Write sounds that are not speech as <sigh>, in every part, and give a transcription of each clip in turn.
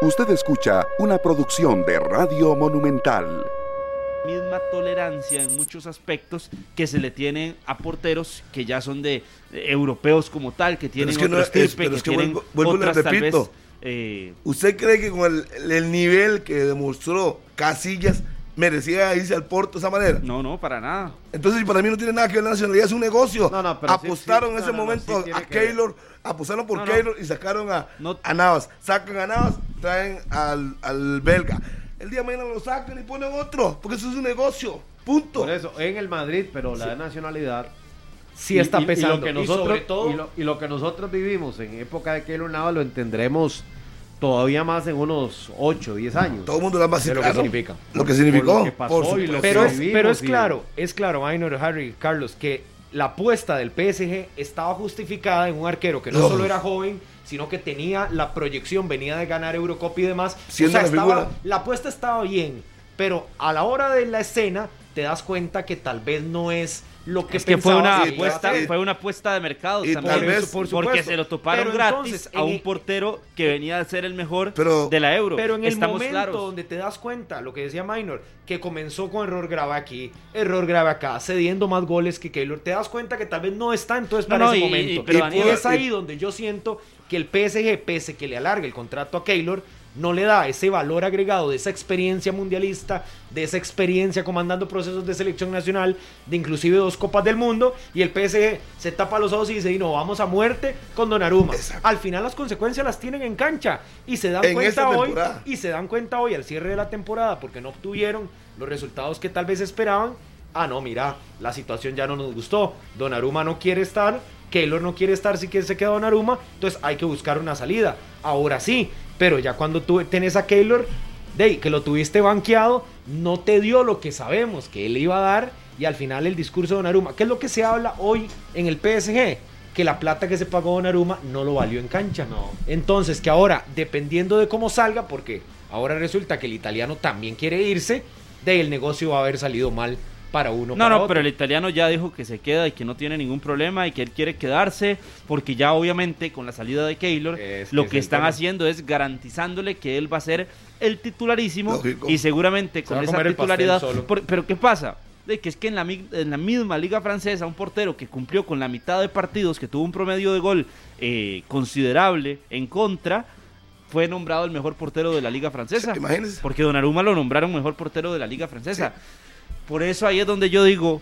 Usted escucha una producción de Radio Monumental. Misma tolerancia en muchos aspectos que se le tienen a porteros que ya son de, de europeos como tal, que tienen es que no otros es- tipos, pero que, es que tienen vuelvo- vuelvo le otras vez, repito. eh, ¿Usted cree que con el, el nivel que demostró Casillas merecía irse al Porto de esa manera? no, no, para nada. Entonces, para mí no tiene nada que ver la nacionalidad, es un negocio. No, no, pero apostaron sí, en ese no, no, no, momento sí a. Keylor, apostaron por No, no. Keylor y sacaron a, No. a Navas. Sacan a Navas, traen al, al belga. El día de mañana lo sacan y ponen otro, porque eso es un negocio. Punto. Por eso, en el Madrid, pero la de nacionalidad Sí y- está y- y pesando. lo que Y nosotros, sobre todo- y lo, y lo que nosotros vivimos en época de Keylor Navas lo entendremos todavía más en unos 8, 10 años. Todo el mundo lo va a de lo que significa. Lo que significó. Por lo que pasó por y lo supuesto. Pero es, vivimos pero es y- claro, es claro, Minor, Harry, Carlos, que la apuesta del PSG estaba justificada en un arquero que no No. solo era joven, sino que tenía la proyección, venía de ganar Eurocopa y demás. Siendo la estaba- la apuesta estaba bien, pero a la hora de la escena te das cuenta que tal vez no es lo que Es que fue una apuesta, fue una apuesta de mercado y también. tal vez- por porque se lo toparon Pero gratis entonces, a un el- portero que venía a ser el mejor Pero- de la Euro. Pero en el Estamos momento claros. donde te das cuenta, lo que decía Minor, que comenzó con error grave aquí, error grave acá, cediendo más goles que Keylor, te das cuenta que tal vez no está entonces No, para no, ese y- y- momento. pero y, Daniel- es ahí donde yo siento que el PSG, pese que le alargue el contrato a Keylor, no le da ese valor agregado de esa experiencia mundialista, de esa experiencia comandando procesos de selección nacional, de inclusive dos copas del mundo, y el PSG se tapa los ojos y dice, "Y no, vamos a muerte con Donnarumma. Exacto. Al final las consecuencias las tienen en cancha y se dan En cuenta hoy temporada. y se dan cuenta hoy al cierre de la temporada porque no obtuvieron los resultados que tal vez esperaban. Ah, no, mira, la situación ya no nos gustó. Donnarumma no quiere estar, Keylor no quiere estar si quiere se queda Donnarumma, entonces hay que buscar una salida. Ahora sí, pero ya cuando tú tenés a Keylor, de que lo tuviste banqueado, no te dio lo que sabemos que él iba a dar y al final el discurso de Donnarumma, ¿qué es lo que se habla hoy en el PSG? Que la plata que se pagó Donnarumma no lo valió en cancha. No. Entonces, que ahora, dependiendo de cómo salga, porque ahora resulta que el italiano también quiere irse, de ahí el negocio va a haber salido mal para uno. No, para no, otro. pero el italiano ya dijo que se queda y que no tiene ningún problema y que él quiere quedarse porque ya obviamente con la salida de Keylor Es que lo que están haciendo es garantizándole que él va a ser el titularísimo Lógico. y seguramente con esa titularidad. por- pero ¿qué pasa? De que es que en la, en la misma liga francesa un portero que cumplió con la mitad de partidos, que tuvo un promedio de gol eh, considerable en contra, fue nombrado el mejor portero de la liga francesa. Imagínense. Porque Donnarumma lo nombraron mejor portero de la liga francesa. Por eso ahí es donde yo digo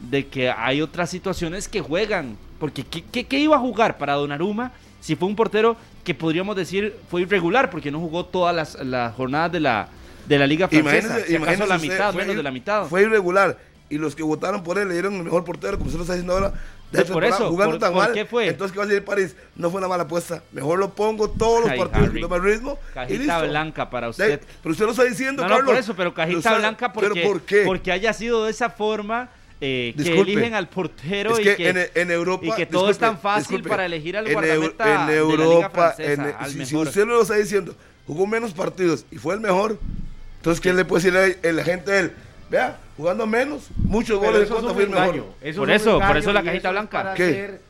de que hay otras situaciones que juegan. Porque ¿qué, qué- qué iba a jugar para Donnarumma si fue un portero que podríamos decir fue irregular porque no jugó todas las, las jornadas de la, de la liga francesa? Imagínese, si acaso imagínese la mitad, menos ir- de la mitad. Fue irregular. Y los que votaron por él le dieron el mejor portero, como usted lo está diciendo ahora. De por eso, jugando ¿por- tan por mal. qué fue? Entonces, ¿qué va a decir París? No fue una mala apuesta. Mejor lo pongo todos los Ay, partidos Harry. que toma el ritmo. y Cajita listo. blanca para De- usted. pero usted lo está diciendo, No, no, Carlos. por eso, pero cajita blanca porque, ¿Pero por qué? porque haya sido de esa forma eh, que eligen al portero Es y que en, en Europa. y que todo es tan fácil disculpe. para elegir al En guardameta en de la liga Europa, francesa, en- al si, si usted lo está diciendo, jugó menos partidos y fue el mejor. Entonces, ¿quién le puede decir a la gente de él? Vea, jugando menos, muchos Pero goles de eso es contra fue el mejor. engaño. Eso Por eso, por eso la cajita blanca. Para ¿Qué? hacer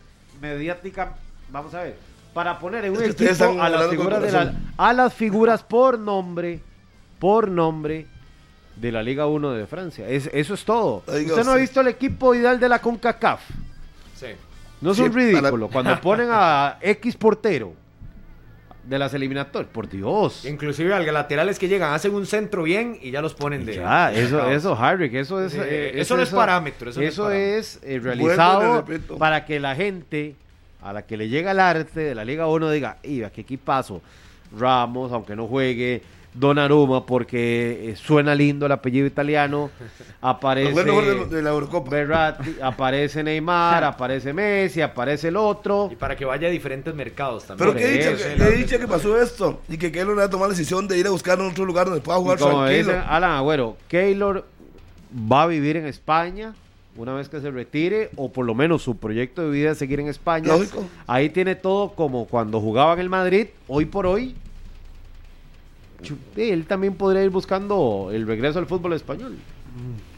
mediática, vamos a ver, para poner en un Es que ustedes equipo a las, figuras de la- corazón. a las figuras por nombre, por nombre de la Liga 1 de Francia. Es- eso es todo. ¿Usted no ha visto el equipo ideal de la CONCACAF? Sí. No es Sí, un para- ridículo. Cuando <laughs> ponen a X portero de las eliminatorias, por Dios. Inclusive a laterales que llegan, hacen un centro bien y ya los ponen de... Ya, eso, mercado. eso, Harry, eso es. Eh, eso no es parámetro, eso Eso, no es parámetro. es eh, realizado para que la gente a la que le llega el arte de la Liga 1 diga, iba, qué equipazo. Ramos, aunque no juegue. Donnarumma, porque eh, suena lindo el apellido italiano. <laughs> Aparece. De, de la Eurocopa. Aparece Neymar, <laughs> aparece Messi, aparece el otro. Y para que vaya a diferentes mercados también. Pero que, qué dicha que pasó esto y que Keylor ha tomado la decisión de ir a buscar en otro lugar donde pueda jugar como tranquilo. dice Alan Agüero, Keylor va a vivir en España una vez que se retire, o por lo menos su proyecto de vida es seguir en España. Lógico. Ahí tiene todo como cuando jugaba en el Madrid, hoy por hoy. Él también podría ir buscando el regreso al fútbol español.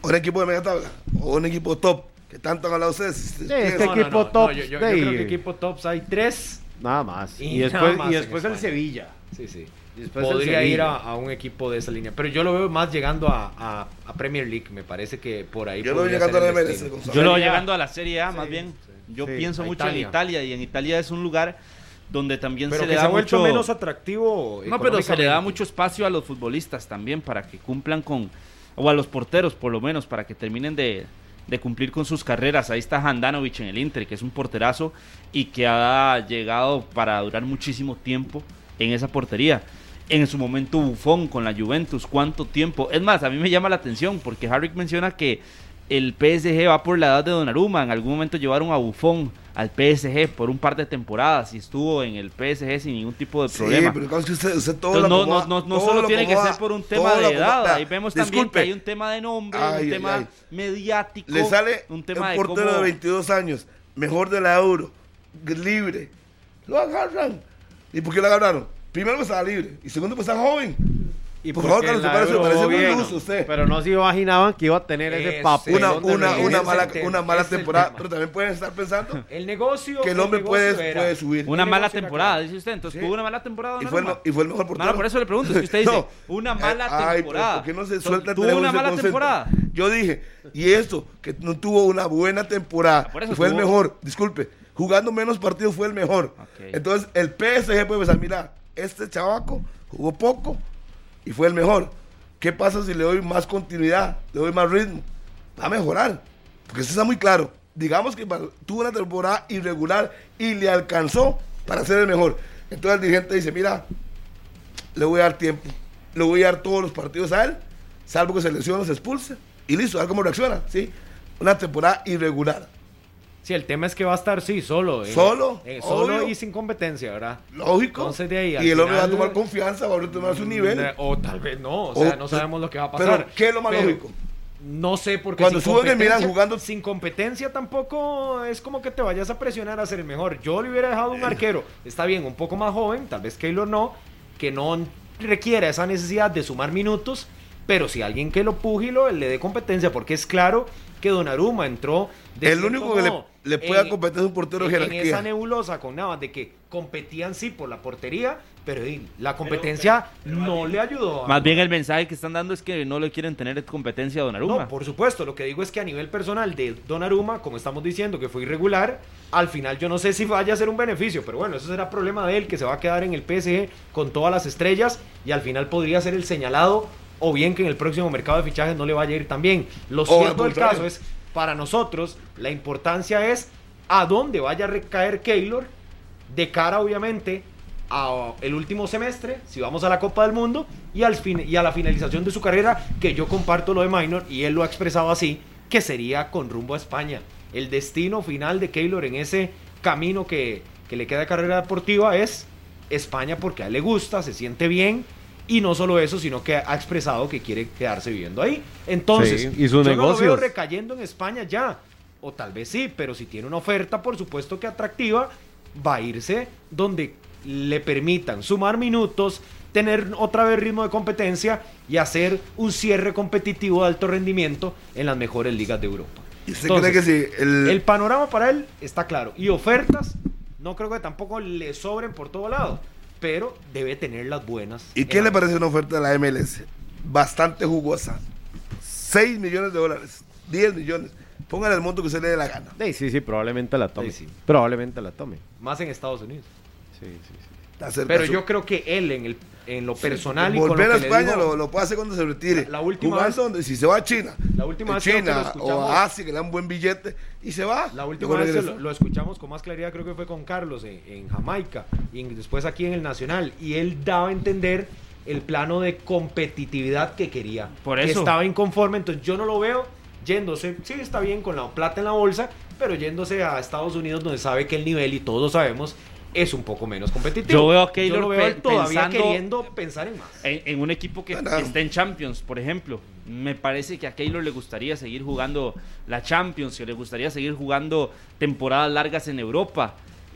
O un equipo de media tabla, o un equipo top, que tanto han hablado ustedes. este No, equipo no, top no, yo, yo- yo creo que equipo tops hay tres Nada más. Y Y, después, más y en después el. Sevilla. Sí, sí. Después Podría ir a, a un equipo de esa línea. Pero yo lo veo más llegando a, a- a Premier League. Me parece que por ahí Yo lo veo llegando a la MLS. Yo lo A. llegando a la Serie A, más Sí, bien. sí. Yo Sí, pienso mucho en Italia. Italia y en Italia es un lugar donde también Pero se que le se da ha vuelto mucho menos atractivo. No, pero se le da mucho espacio a los futbolistas también para que cumplan con o a los porteros por lo menos para que terminen de, de cumplir con sus carreras. Ahí está Handanovic en el Inter, que es un porterazo y que ha llegado para durar muchísimo tiempo en esa portería. En su momento Buffon con la Juventus, ¿cuánto tiempo? Es más, a mí me llama la atención porque Harrick menciona que el PSG va por la edad de Donnarumma. En algún momento llevaron a Buffon al PSG por un par de temporadas y estuvo en el PSG sin ningún tipo de Sí, problema. pero claro, es que usted, usted todo Entonces, lo no, acomoda, no, no, no todo solo lo tiene que ser por un tema de edad, acomoda. ahí vemos también Disculpe, que hay un tema de nombre, Ay, un ay, tema ay. mediático, Le sale un un, tema de portero cómo- de 22 años, mejor de la Euro, libre. Lo agarran. ¿Y por qué lo agarraron? Primero que estaba libre y segundo que estaba joven. Y Por favor, Carlos, parece- muy iluso usted. Pero no se imaginaban que iba a tener ese Ese- papel. Una, ¿dónde una, una mala, una mala temporada, pero también pueden estar pensando <laughs> El negocio. que el hombre puede, subir. Una mala temporada, dice usted. Entonces, Sí. ¿tuvo una mala temporada? Y fue, y fue el mejor portero. no, por eso le pregunto. Es que usted <laughs> dice, No. una mala temporada. ¿Por qué no se suelta el ¿Tuvo una mala temporada? Yo dije, y esto, que no tuvo una buena temporada, Ah, fue el mejor, disculpe, jugando menos partidos fue el mejor. Entonces, el PSG puede pensar, mira, este chavaco jugó poco y fue el mejor. ¿Qué pasa si le doy más continuidad, le doy más ritmo? Va a mejorar, porque eso está muy claro. Digamos que tuvo una temporada irregular y le alcanzó para ser el mejor. Entonces el dirigente dice, mira, le voy a dar tiempo, le voy a dar todos los partidos a él, salvo que se lesione o se expulse, y listo, a ver cómo reacciona, ¿sí? Una temporada irregular. Sí, el tema es que va a estar, sí, solo. eh, Solo, eh, solo obvio. y sin competencia, ¿verdad? Lógico. Entonces, de ahí, y el hombre va a tomar confianza, va a retomar su nivel. Eh, O tal vez no, o sea, O- no sabemos lo que va a pasar. Pero, ¿qué es lo más Pero lógico? No sé, porque Cuando suben el Milan jugando- Sin competencia tampoco es como que te vayas a presionar a ser el mejor. Yo le hubiera dejado un arquero, está bien, un poco más joven, tal vez Keylor no, que no requiera esa necesidad de sumar minutos, pero si alguien que lo puje y lo- le dé competencia, porque es claro que Donnarumma entró... de El único que le, en- competir es un portero en, en esa nebulosa con Navas de que competían sí por la portería, pero la competencia no le ayudó. Más bien el mensaje que están dando es que no le quieren tener competencia a Donnarumma. no, por supuesto, lo que digo es que a nivel personal de Donnarumma, como estamos diciendo que fue irregular, al final yo no sé si vaya a ser un beneficio, pero bueno, eso será problema de él, que se va a quedar en el PSG con todas las estrellas y al final podría ser el señalado o bien que en el próximo mercado de fichajes no le vaya a ir tan bien. Lo cierto del caso es, para nosotros, la importancia es a dónde vaya a recaer Keylor de cara obviamente a el último semestre, si vamos a la Copa del Mundo y, al fin, y a la finalización de su carrera, que yo comparto lo de Minor y él lo ha expresado así, que sería con rumbo a España. El destino final de Keylor en ese camino que, que le queda de carrera deportiva es España porque a él le gusta, se siente bien y no solo eso, sino que ha expresado que quiere quedarse viviendo ahí. Entonces, Sí, y sus yo no lo veo recayendo en España ya. O tal vez sí, pero si tiene una oferta, por supuesto que atractiva, va a irse donde le permitan sumar minutos, tener otra vez ritmo de competencia y hacer un cierre competitivo de alto rendimiento en las mejores ligas de Europa. ¿Y usted Entonces, cree que si el, El panorama para él está claro. Y ofertas, no creo que tampoco le sobren por todo lado, pero debe tener las buenas. ¿Y qué le parece una oferta de la MLS? Bastante jugosa. 6 millones de dólares, 10 millones. Póngale el monto que usted le dé la gana. Sí, sí, sí, probablemente la tome. Sí, sí. Probablemente la tome. Más en Estados Unidos. Sí, sí, sí. Pero yo creo que él en, el, en lo personal y con lo Volver que a le España digo- lo, lo puede hacer cuando se retire. La- la última vez- donde- si se va a China, La última vez creo que lo China o a Asia, que le dan buen billete, y se va. La última vez lo, lo escuchamos con más claridad creo que fue con Carlos en, en Jamaica y en- después aquí en el Nacional y él daba a entender el plano de competitividad que quería. Por que eso. estaba inconforme, entonces yo no lo veo yéndose, sí está bien con la plata en la bolsa, pero yéndose a Estados Unidos donde sabe que el nivel y todos sabemos es un poco menos competitivo. Yo veo a Keylor veo todavía pensando- queriendo pensar en más. En, en un equipo que, esté en Champions, por ejemplo. Me parece que a Keylor le gustaría seguir jugando la Champions, que le gustaría seguir jugando temporadas largas en Europa.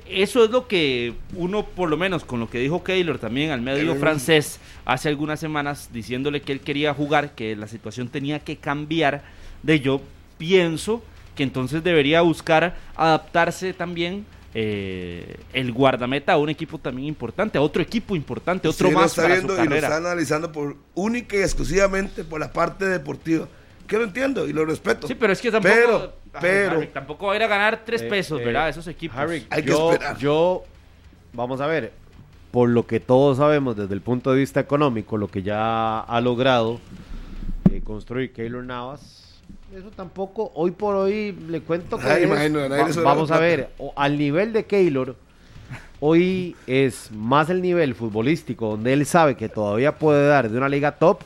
Eso es lo que uno, por lo menos con lo que dijo Keylor también al medio francés hace algunas semanas, diciéndole que él quería jugar, que la situación tenía que cambiar, de yo pienso que entonces debería buscar adaptarse también eh, el guardameta a un equipo también importante, a otro equipo importante, otro Usted lo más está para viendo su y lo está analizando por única y exclusivamente por la parte deportiva. Que lo entiendo y lo respeto. Sí, pero es que tampoco, Pero, pero, Harry, tampoco va a ir a ganar tres Eh, pesos, eh, ¿verdad? Esos equipos. Harry, Hay que yo, esperar. yo, vamos a ver, por lo que todos sabemos desde el punto de vista económico, lo que ya ha logrado eh, construir Keylor Navas, eso tampoco, hoy por hoy le cuento que Ay, es- imagino, va- vamos a ver, o- al nivel de Keylor, hoy es más el nivel futbolístico, donde él sabe que todavía puede dar de una liga top,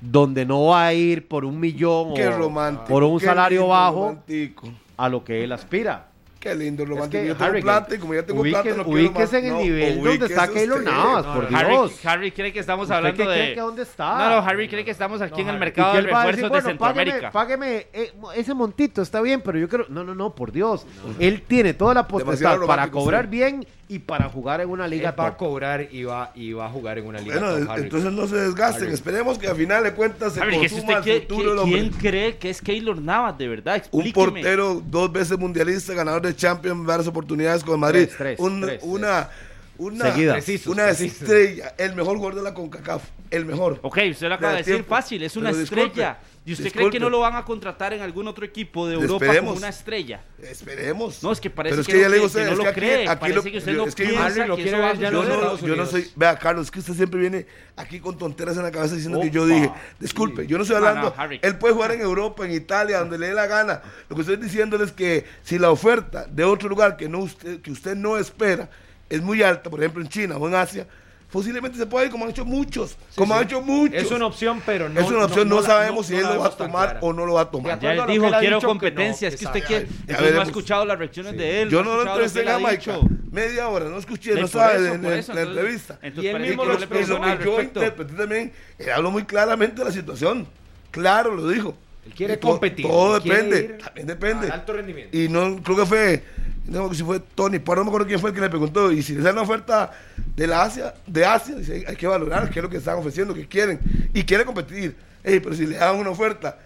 donde no va a ir por un millón qué o por un salario bajo romántico. a lo que él aspira. Qué lindo Es romántico. que, yo tengo Harry, plata y como ya tengo ubique- plata, no quiero más. en el No, nivel donde está Keylor. Navas, No, por no, Harry, Dios. Harry cree que estamos ¿Usted hablando qué cree de... que dónde está? No, no, Harry cree que estamos aquí en el mercado de refuerzos decir, de bueno, págueme, Centroamérica. págueme eh, ese montito, está bien, pero yo creo... No, no, no, por Dios. Él tiene toda la potestad para cobrar usted. bien y para jugar en una liga Él va a cobrar y va, y va a jugar en una liga Bueno, top, Harry. entonces no se desgasten. Harry. Esperemos que al final de cuentas se Harry, consuma el futuro ¿quién, hombre. cree que es Keylor Navas, de verdad? Un portero dos veces mundialista, ganador de Champions, varias oportunidades con Madrid. Tres, tres, Un- tres, una, una. Precisos, una precisos. estrella, el mejor jugador de la CONCACAF, el mejor. Ok, usted lo acaba de decir tiempo. fácil, es una Pero disculpe, estrella. ¿Y usted cree que no lo van a contratar en algún otro equipo de Europa Esperemos. como una estrella? Esperemos. No, es que parece Pero es que que, no ya le digo usted, que no lo cree, aquí, aquí parece lo, que usted yo- no es que yo- piensa Harry lo que quiere ver ya yo no, Estados yo no Unidos. soy, vea Carlos, es que usted siempre viene aquí con tonteras en la cabeza diciendo que yo dije, disculpe, yo no estoy no, hablando, él puede jugar en Europa, en Italia, donde le dé la gana. Lo que estoy diciendo es que si la oferta de otro lugar que no usted, que usted no espera es muy alta, por ejemplo en China o en Asia, posiblemente se puede ir como han hecho muchos, como sí. han hecho muchos. Es una opción, pero no es una opción, no, sabemos no- si no él lo va a tomar clara. o no lo va a tomar. Ya él dijo, él quiero dicho que no, competencia. es que usted quiere. Ya entonces no ha escuchado las reacciones de él. Yo no lo entrevisté en Jamaica, media hora, no escuché, no sabe en, la entrevista. entonces, Y él mismo que lo yo interpreté también, él habló muy claramente de la situación. Claro, lo dijo. Él quiere competir, Todo depende. También depende. al alto rendimiento. Y no creo que fue, no si fue Tony, pero no me acuerdo quién fue el que le preguntó. Y si le sale una oferta de la Asia, de Asia, hay- que valorar qué es lo que están ofreciendo, qué quieren. Y quiere competir. Pero si le dan una oferta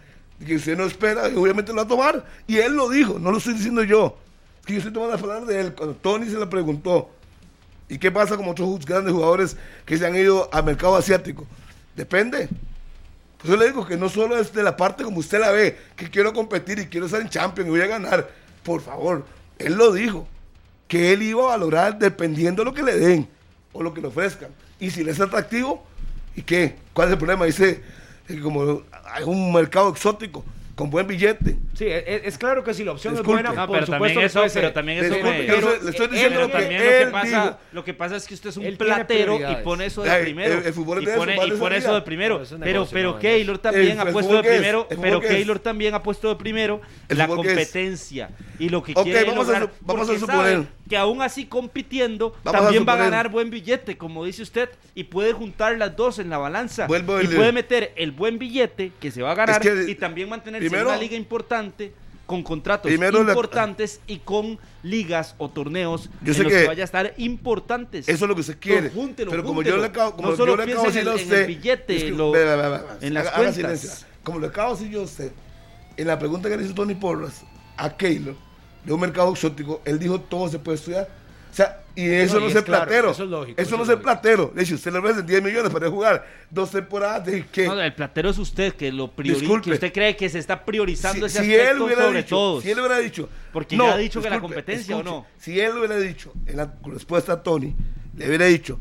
que usted no espera, obviamente lo va a tomar. Y él lo dijo, no lo estoy diciendo yo. Que yo estoy tomando las palabras de él. Cuando Tony se le preguntó, ¿y qué pasa con otros grandes jugadores que se han ido al mercado asiático? Depende. Pues yo le digo que no solo es de la parte como usted la ve, que quiero competir y quiero estar en Champions y voy a ganar. Por favor, él lo dijo, que él iba a valorar dependiendo de lo que le den o lo que le ofrezcan. Y si le es atractivo, ¿y qué? ¿Cuál es el problema? Dice como hay un mercado exótico con buen billete. Sí, es, es claro que si la opción Disculpe. es buena, No, por pero supuesto también eso, puede ser. pero también eso Disculpe, me- yo le- le estoy diciendo lo que también lo que él pasa, dijo. lo que pasa es que usted es un platero y pone eso de Ay, primero. el- el fútbol es y pone, y pone eso de primero. Pero negocio, pero no, Keylor también El- ha puesto de primero. Pero. Keylor también ha puesto de primero la competencia y lo que quiere vamos a lograr. su- vamos a porque suponer. Que aún así compitiendo Vamos también va a ganar buen billete, como dice usted, y puede juntar las dos en la balanza. Vuelvo y el- puede meter el buen billete que se va a ganar que, y también mantenerse primero- en una liga importante con contratos Primero importantes y con ligas o torneos Yo en sé los que que vaya a estar importantes. Eso es lo que usted quiere. Pero júntelo, pero como júntelo. yo le acabo, como No solo yo le acabo de decir a en en usted, el billete, es que- lo- ve, ve, ve, ve, en las haga cuentas. Como le acabo de decir yo a usted, en la pregunta que le hizo Tony Porras a Keylor de un mercado exótico, él dijo todo se puede estudiar. O sea, y eso No, no, y es es claro, platero. eso es lógico, Eso eso no es es platero. Le dice, usted le ofrecen 10 millones para jugar dos temporadas. ¿de qué? No, el platero es usted que lo priori- Disculpe. que usted cree que se está priorizando si, ese si aspecto sobre dicho, todos. si él hubiera dicho, Porque ya ha dicho que la competencia, ¿o no? Si él hubiera dicho en la respuesta a Tony, le hubiera dicho,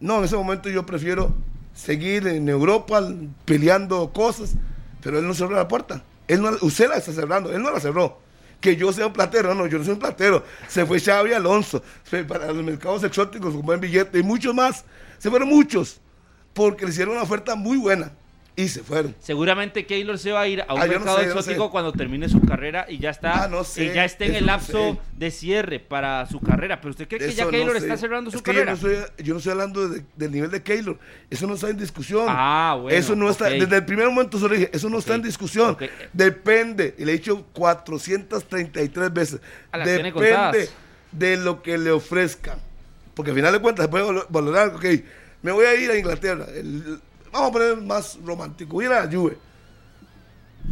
no, en ese momento yo prefiero seguir en Europa peleando cosas, pero él no cerró la puerta. Él no, usted la está cerrando, él no la cerró. Que yo sea un platero, no, yo no soy un platero. Se fue Xavi Alonso, para los mercados exóticos con buen billete y muchos más. Se fueron muchos, porque le hicieron una oferta muy buena y se fueron. Seguramente Keylor se va a ir a un Ah, no mercado sé, yo no exótico sé. cuando termine su carrera y ya está Ah, no sé, y ya esté en el lapso de cierre para su carrera. Pero usted cree que ya Eso Keylor está cerrando su Es que carrera. Yo no, soy, yo no estoy hablando de- del nivel de Keylor. Eso no está en discusión. Ah, bueno, Eso no está. Desde el primer momento se lo dije. Eso no está en discusión. Depende. Y le he dicho 433 veces. Ah, las tiene Depende de lo que le ofrezcan. Porque al final de cuentas se puede valo- valorar. Ok, me voy a ir a Inglaterra. El- vamos a poner más romántico. Ir a la Juve.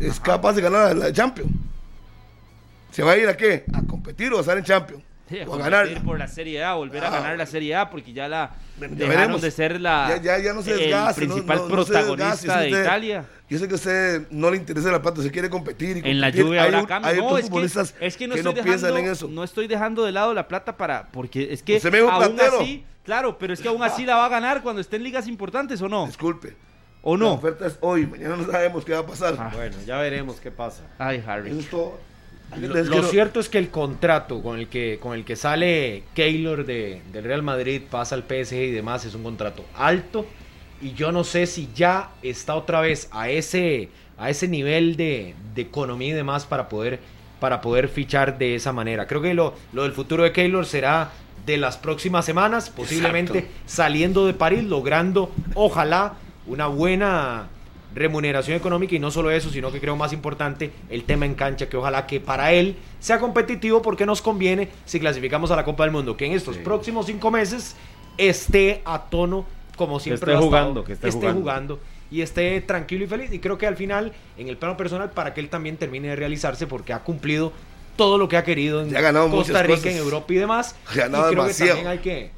Es capaz de ganar la Champions. ¿Se va a ir a qué? A competir o a estar en Champions. Sí, o a competir ganarla. por la Serie A, volver a Ah, ganar la Serie A, porque ya la Ya dejaron veremos. de ser la Ya- ya- ya no se el desgaste, no- principal no- no protagonista de usted- Italia. Yo sé que a usted no le interesa la plata, se quiere competir. Y En la competir. lluvia Hay habrá cambio. Hay No, otros es futbolistas que, es que no que estoy no piensan dejando, en eso. no estoy dejando de lado la plata para, porque es que Usted me aún así, claro, pero es que aún así la va a ganar cuando esté en ligas importantes o no, Disculpe. o La no. oferta es hoy, mañana no sabemos qué va a pasar. Ah. Bueno, ya veremos qué pasa. Ay, Eso Harry. es todo. Lo, cierto es que el contrato con el que, con el que sale Keylor de, del Real Madrid, pasa al PSG y demás, es un contrato alto. Y yo no sé si ya está otra vez a ese, a ese nivel de, de economía y demás para poder, para poder fichar de esa manera. Creo que lo, lo del futuro de Keylor será de las próximas semanas, posiblemente Exacto. saliendo de París, logrando, ojalá, una buena remuneración económica y no solo eso, sino que creo más importante el tema en cancha, que ojalá que para él sea competitivo porque nos conviene si clasificamos a la Copa del Mundo, que en estos Sí. próximos cinco meses esté a tono como siempre esté ha estado, jugando, que esté jugando. jugando y esté tranquilo y feliz. Y creo que al final, en el plano personal, para que él también termine de realizarse porque ha cumplido todo lo que ha querido en ha Costa Rica, cosas. en Europa y demás. Ha ganado y creo demasiado. que también hay que,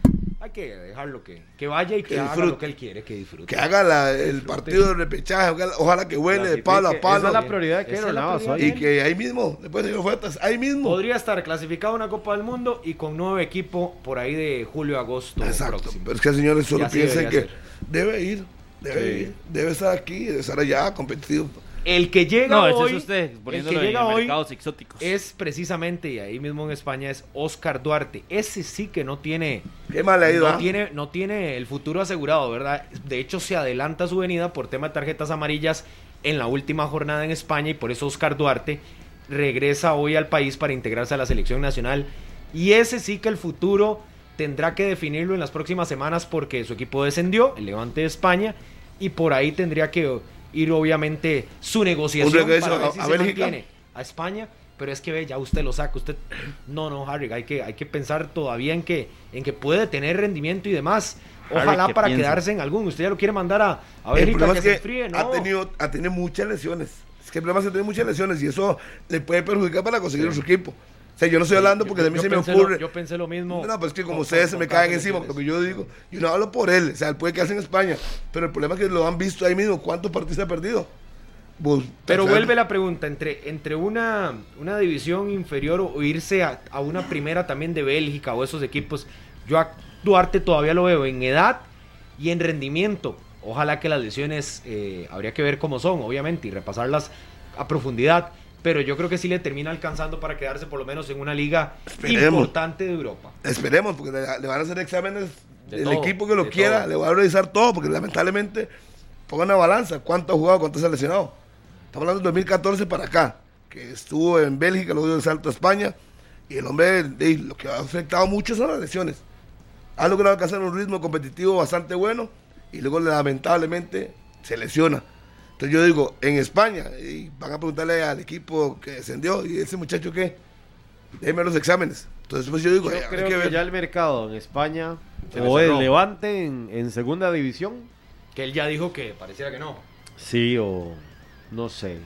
hay que dejarlo que, que vaya y que, Que haga disfrute. lo que él quiere, que disfrute. Que haga la- el partido de repechaje, ojalá, que huele de palo a palo. Esa es la prioridad Navas prioridad. hoy. Y que ahí mismo, después de ofertas, ahí mismo. Podría estar clasificado a una Copa del Mundo y con nuevo equipo por ahí de julio a agosto Exacto. próximo. Pero es que señores solo piensen que debe ir, debe Sí. ir, debe estar aquí, debe estar allá, competitivo. El que llega No, ese hoy, es usted el poniéndolo que en llega hoy mercados exóticos. es precisamente, y ahí mismo en España, es Oscar Duarte. Ese sí que no tiene, Qué mal ha ido. no ah? tiene, no tiene el futuro asegurado, ¿verdad? De hecho, se adelanta su venida por tema de tarjetas amarillas en la última jornada en España y por eso Oscar Duarte regresa hoy al país para integrarse a la selección nacional. Y ese sí que el futuro tendrá que definirlo en las próximas semanas porque su equipo descendió, el Levante de España, y por ahí tendría que ir obviamente su negociación regreso para ver a- si a se Bélgica. mantiene a España, pero es que ve, ya usted lo saca, usted no, no, Harry, hay que hay que pensar todavía en que en que puede tener rendimiento y demás. Harry, Ojalá ¿qué para piensa? quedarse en algún. Usted ya lo quiere mandar a, a Bélgica que es se que enfríe, ¿no? ha, tenido, ha tenido muchas lesiones. Es que el problema es que tiene muchas lesiones y eso le puede perjudicar para conseguir su equipo. O sea, yo no estoy hablando porque a mí yo se me ocurre. Lo, yo pensé lo mismo. No, pues es que como con- ustedes se me caen encima, lo que yo digo, yo no hablo por él, o sea, él puede quedarse en España, pero el problema es que lo han visto ahí mismo, ¿cuántos partidos ha perdido? Pues, Pero vuelve la pregunta, entre, entre una, una división inferior o irse a, a una primera también de Bélgica o esos equipos, yo a Duarte todavía lo veo en edad y en rendimiento. Ojalá que las lesiones eh, habría que ver cómo son, obviamente, y repasarlas a profundidad. Pero yo creo que sí le termina alcanzando para quedarse por lo menos en una liga Esperemos. importante de Europa. Esperemos, porque le, le van a hacer exámenes De el todo, equipo que lo quiera, todo. le va a revisar todo, porque lamentablemente pongan a balanza cuánto ha jugado, cuánto ha lesionado. Estamos hablando del 2014 para acá, que estuvo en Bélgica, luego dio el salto a España, y el hombre, de- lo que ha afectado mucho son las lesiones. Ha logrado alcanzar un ritmo competitivo bastante bueno, y luego lamentablemente se lesiona. Entonces yo digo, en España, y van a preguntarle al equipo que descendió, ¿y ese muchacho qué? Déjeme los exámenes. Entonces pues yo digo, Yo creo que que ver. ya el mercado en España Se o el. Levante en, en segunda división, Que él ya dijo que pareciera que no. sí o no sé,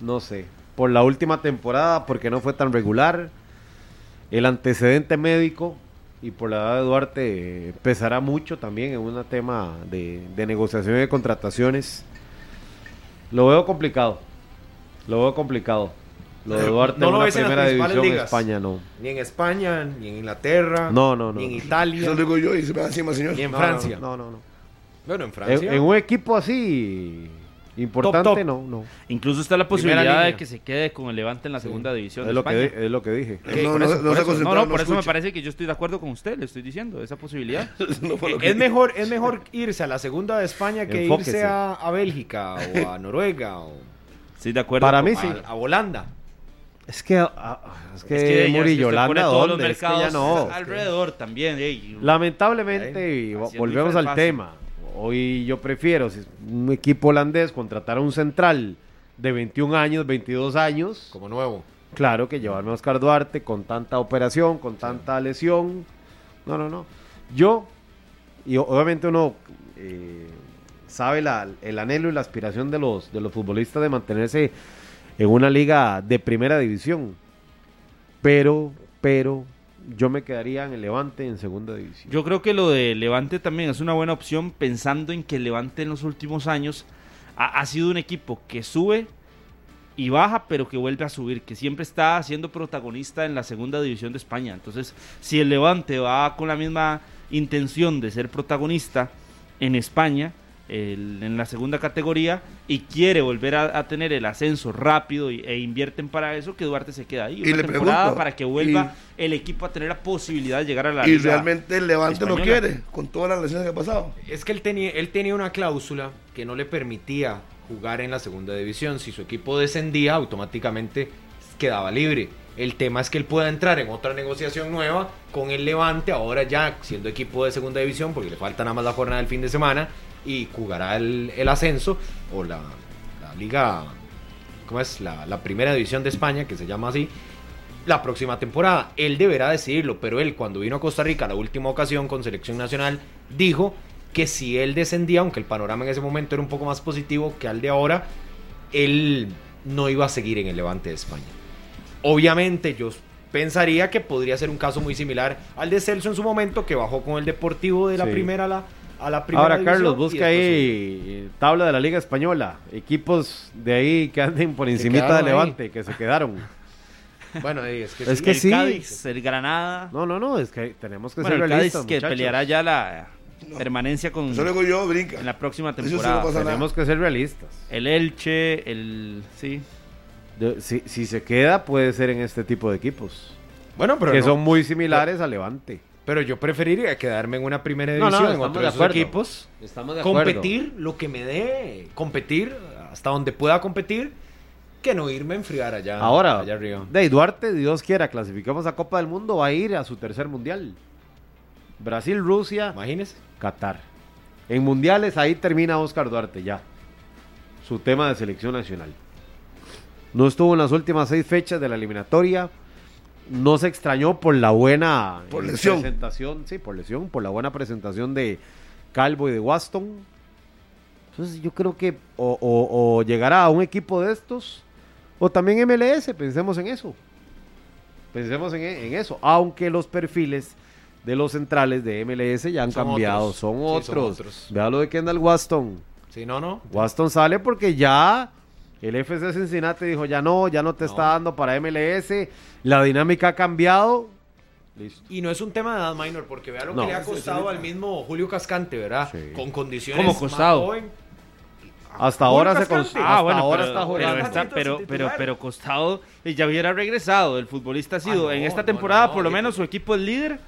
no sé. Por la última temporada, porque no fue tan regular, el antecedente médico y por la edad de Duarte pesará mucho también en un tema de, de negociación y de contrataciones. Lo veo complicado, lo veo complicado. Lo de Duarte no en lo una ves en las primera principales división en ligas. España no. Ni en España, ni en Inglaterra, No, no, no. ni en Eso Italia, lo digo yo y se me va encima, señor. ni en No, Francia. No, no, no. Bueno, en En, Francia. en un equipo así importante, Top, top. no, no. Incluso está la posibilidad de que se quede con el Levante en la segunda división Es de lo, que, España. es lo que dije. No, no, eso, no por eso. concentrado, No, no, no por eso me parece que yo estoy de acuerdo con usted, le estoy diciendo, esa posibilidad. <laughs> Eh, es mejor, es mejor irse a la segunda de España que Enfóquese. irse a, a Bélgica o a <laughs> Noruega o Estoy de acuerdo. Para mí sí. a, a Holanda. Es que, ah, ah, es que, Es que Murillo, Holanda, todos los ¿dónde? Es que mercados ya no. alrededor también. ey. Lamentablemente, volvemos al fácil. tema. Hoy yo prefiero, si es un equipo holandés, contratar a un central de 21 años, 22 años. Como nuevo. Claro que llevarme a Oscar Duarte con tanta operación, con tanta lesión. No, no, no. Yo, y obviamente uno eh, sabe la- el anhelo y la aspiración de los, de los futbolistas de mantenerse en una liga de primera división. Pero, pero, yo me quedaría en el Levante en segunda división. Yo creo que lo de Levante también es una buena opción pensando en que Levante en los últimos años ha, ha sido un equipo que sube y baja, pero que vuelve a subir, que siempre está siendo protagonista en la segunda división de España. Entonces, si el Levante va con la misma intención de ser protagonista en España, el- en la segunda categoría, y quiere volver a, a tener el ascenso rápido y- e invierten para eso, que Duarte se queda ahí. Y le temporada pregunto, para que vuelva el equipo a tener la posibilidad de llegar a la Y liga realmente el Levante lo española. quiere, con todas las lesiones que ha pasado. Es que él tenía, él tenía una cláusula que no le permitía jugar en la segunda división. Si su equipo descendía, automáticamente quedaba libre. El tema es que él pueda entrar en otra negociación nueva con el Levante, ahora ya siendo equipo de segunda división, porque le falta nada más la jornada del fin de semana, y jugará el, el ascenso o la, la liga, ¿cómo es? La, la primera división de España, que se llama así, la próxima temporada. Él deberá decidirlo, pero él cuando vino a Costa Rica la última ocasión con selección nacional, dijo que si él descendía, aunque el panorama en ese momento era un poco más positivo que al de ahora, él no iba a seguir en el Levante de España. Obviamente yo pensaría que podría ser un caso muy similar al de Celso en su momento, que bajó con el Deportivo de la Sí. primera a la, a la primera Ahora, Carlos, busca ahí tabla de la Liga Española. Equipos de ahí que anden por encimita de ahí. Levante, que se quedaron. <laughs> Bueno, es que, Es sí. que el sí. Cádiz, el Granada. No, no, no, es que tenemos que bueno, ser el Cádiz realistas, que muchachos. peleará ya la permanencia con Eso lo digo yo, brinca. en la próxima Eso sí no temporada. nada. Tenemos que ser realistas. el Elche, el sí. De- si, si se queda, puede ser en este tipo de equipos. Bueno, pero que no. son muy similares a Levante. Pero yo preferiría quedarme en una primera No, no, división, en otro de esos acuerdo. equipos. Estamos de competir lo que me dé, competir hasta donde pueda competir, que no irme a enfriar allá, Ahora, allá arriba. de Duarte, Dios quiera, clasificamos a Copa del Mundo, va a ir a su tercer mundial. Brasil, Rusia, Imagínese. Qatar. En mundiales ahí termina Oscar Duarte ya. Su tema de selección nacional. No estuvo en las últimas seis fechas de la eliminatoria. No se extrañó por la buena Por eh, lesión. presentación, sí, por lesión, por la buena presentación de Calvo y de Waston. Entonces yo creo que o, o- o llegará a un equipo de estos o también MLS, pensemos en eso. Pensemos en, en eso, aunque los perfiles de los centrales de MLS ya han Son cambiado, otros. son Sí, son otros. otros. Vea lo de Kendall Waston. Si no, no. Waston sale porque ya el FC Cincinnati dijo, ya no, ya no te No. está dando para MLS, la dinámica ha cambiado. Listo. Y no es un tema de edad minor, porque vea lo No. que le ha costado al mismo Julio Cascante, ¿verdad? Sí. Con condiciones ¿Cómo costado? más joven. Hasta Julio ahora se cons- Ah, hasta bueno, ahora pero, está pero, jugando. está- Titular. pero, pero, pero costado y ya hubiera regresado. El futbolista ha sido Ah, no, en esta no, temporada, no, por lo no, menos su equipo es líder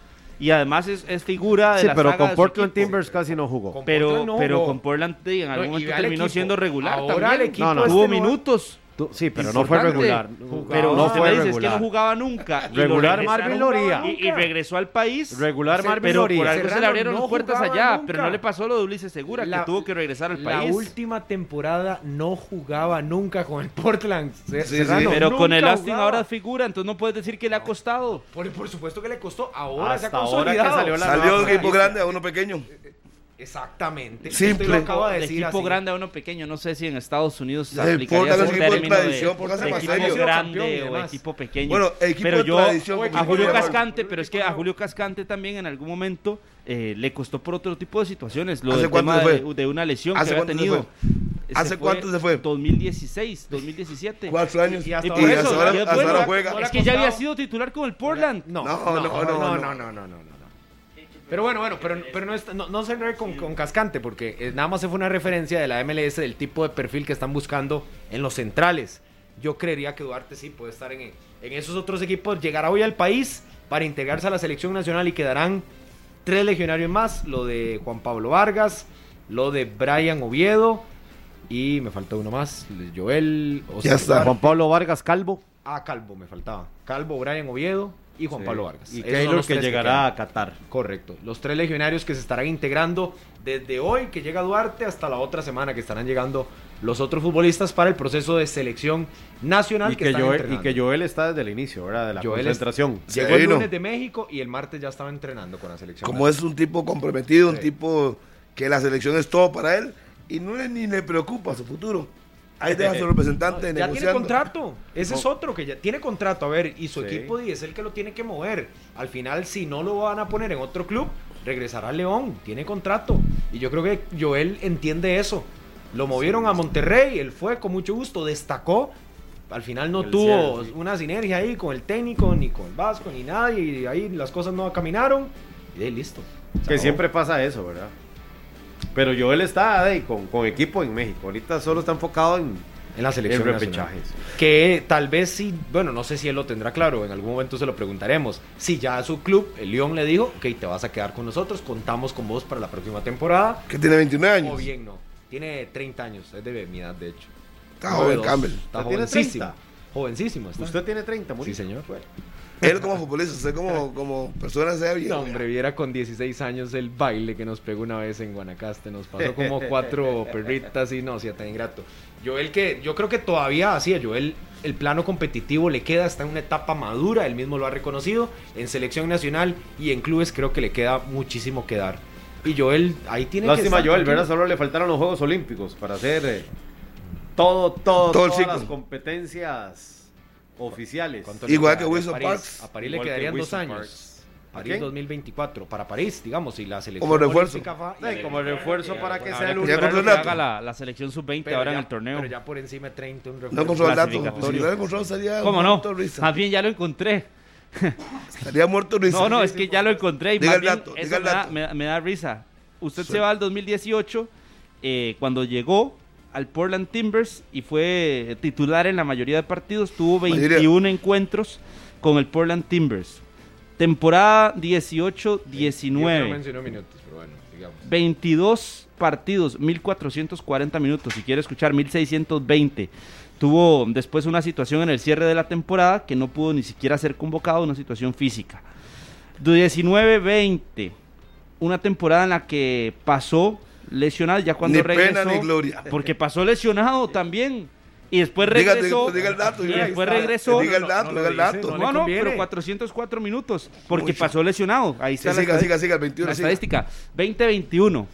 y además es, es figura de Sí, la pero saga con Portland. Timbers casi no jugó. Con Pero, no pero jugó. con Portland en algún No, momento terminó equipo. siendo regular Ahora también. el equipo No, no. este Tuvo minutos. Tú- sí, pero no fue regular. Pero no usted fue me dice, regular. es que no jugaba nunca. y Regular Marvin Loría. Y, y regresó al país. Regular Marvin Pero Loría. por algo se le abrieron no las puertas allá, nunca. pero no le pasó lo de Ulises Segura, La- que tuvo que regresar al La país. última temporada no jugaba nunca con el Portland. Sí, Serrano sí. Pero con el Austin jugaba. ahora figura, entonces no puedes decir que le ha costado. Por, por supuesto que le costó. Ahora se ha Hasta ahora que salió la Salió de equipo grande a uno pequeño. Exactamente. Simple. Usted lo acaba de de decir equipo así. grande a uno pequeño, no sé si en Estados Unidos se aplicaría ese equipo de término de más equipo serio. Grande o equipo pequeño. Bueno, equipo pero de yo tradición, a Julio se. Cascante, pero es que a Julio Cascante también en algún momento eh, le costó por otro tipo de situaciones, lo ¿Hace del cuánto tema se de, fue? de una lesión que ¿Hace había se tenido. fue? ¿Hace cuánto se fue? 2016, 2017. Cuatro años. Y hasta Y ahora por Y eso, hasta ahora- hasta ahora juega. es que ya había sido titular con el Portland. No, No, no, no, no, no, no, no. no, no, no, no. Pero bueno, bueno, pero, pero no, está- no, no se enrede con, con Cascante, porque eh, nada más se fue una referencia de la MLS del tipo de perfil que están buscando en los centrales. Yo creería que Duarte sí puede estar en, en esos otros equipos. Llegará hoy al país para integrarse a la selección nacional y quedarán tres legionarios más: lo de Juan Pablo Vargas, lo de Brian Oviedo y me falta uno más: Joel. Ya está. Juan Pablo Vargas Calvo. Ah, Calvo me faltaba. Calvo, Brian Oviedo y Juan Sí. Pablo Vargas. Y Keylor que llegará a Qatar. Correcto. Los tres legionarios que se estarán integrando desde hoy que llega Duarte hasta la otra semana que estarán llegando los otros futbolistas para el proceso de selección nacional Y que, que, están Joel, y entrenando. que Joel está desde el inicio, ¿verdad? De la Joel es- concentración. Llegó Sí, el no. lunes de México y el martes ya estaba entrenando con la selección. Como es un tipo comprometido, un tipo que la selección es todo para él y no le, ni le preocupa su futuro. Ahí deja su representante Ya tiene contrato. Ese es otro que ya tiene contrato. A ver, y su Sí. equipo es el que lo tiene que mover. Al final, si no lo van a poner en otro club, regresará a León. Tiene contrato. Y yo creo que Joel entiende eso. Lo movieron a Monterrey, él fue con mucho gusto, destacó. Al final no tuvo sí. una sinergia ahí con el técnico, ni con el Vasco, ni nadie. Y ahí las cosas no caminaron. Y ahí listo. Que siempre pasa eso, ¿verdad? Pero Joel está ahí con, con equipo en México. Ahorita solo está enfocado en, en la en selección nacional. repechajes. Que tal vez sí, bueno, no sé si él lo tendrá claro, en algún momento se lo preguntaremos. Si ya a su club, el León, le dijo, ok, te vas a quedar con nosotros, contamos con vos para la próxima temporada. Que tiene 29 años. O bien no. Tiene 30 años, es de mi edad, de hecho. Está joven. Campbell. Está ¿Usted tiene jovencísimo. 30? Jovencísimo está. Usted tiene 30, muy Sí, señor. Él como futbolista, usted como, como persona sea bien. No, hombre, viera con 16 años el baile que nos pegó una vez en Guanacaste. Nos pasó <laughs> como cuatro perritas y no, sí, tan ingrato. Joel que, yo creo que todavía así, a Joel el plano competitivo le queda, está en una etapa madura, él mismo lo ha reconocido, en selección nacional y en clubes creo que le queda muchísimo que dar. Y Joel ahí tiene Lástima que estar Joel. ¿verdad? Solo le faltaron los Juegos Olímpicos para hacer eh, todo, todo, Todo el todas las competencias oficiales. ¿Cuánto le Igual que Wilson Parks. A París le que quedarían dos años. Parks. ¿A París quién? 2024. Para París, digamos, y la selección Como refuerzo. olímpica fa- Sí, como refuerzo para que sea el lo que haga la, la selección sub-20 pero ahora ya- en el torneo. Pero ya por encima de 30 un No refuerzo. encontró el dato. Si no lo encontró, estaría ¿Cómo no? muerto de risa. Más bien ya lo encontré. <laughs> Estaría muerto risa. No, no, es que ya lo encontré y Diga más el bien dato, eso diga el me, da, dato. me da- me da risa. Usted se va al 2018 eh, cuando llegó al Portland Timbers y fue titular en la mayoría de partidos. Tuvo Mayoría. 21 encuentros con el Portland Timbers. Temporada Yo no 18-19. mencionó minutos, pero bueno, digamos. 22 partidos, 1440 minutos. Si quiere escuchar, 1620. Tuvo después una situación en el cierre de la temporada que no pudo ni siquiera ser convocado, una situación física. 19-20, una temporada en la que pasó lesionado ya cuando Ni regresó. pena ni gloria. <laughs> Porque pasó lesionado también. Y después regresó. diga- diga el dato, y después está. regresó. Diga el No, dato, no diga el dato. no No, pero 404 minutos. Porque Mucho. pasó lesionado. Ahí Sí, está la siga, estadística. siga, siga, el 21. La siga. estadística, 2021.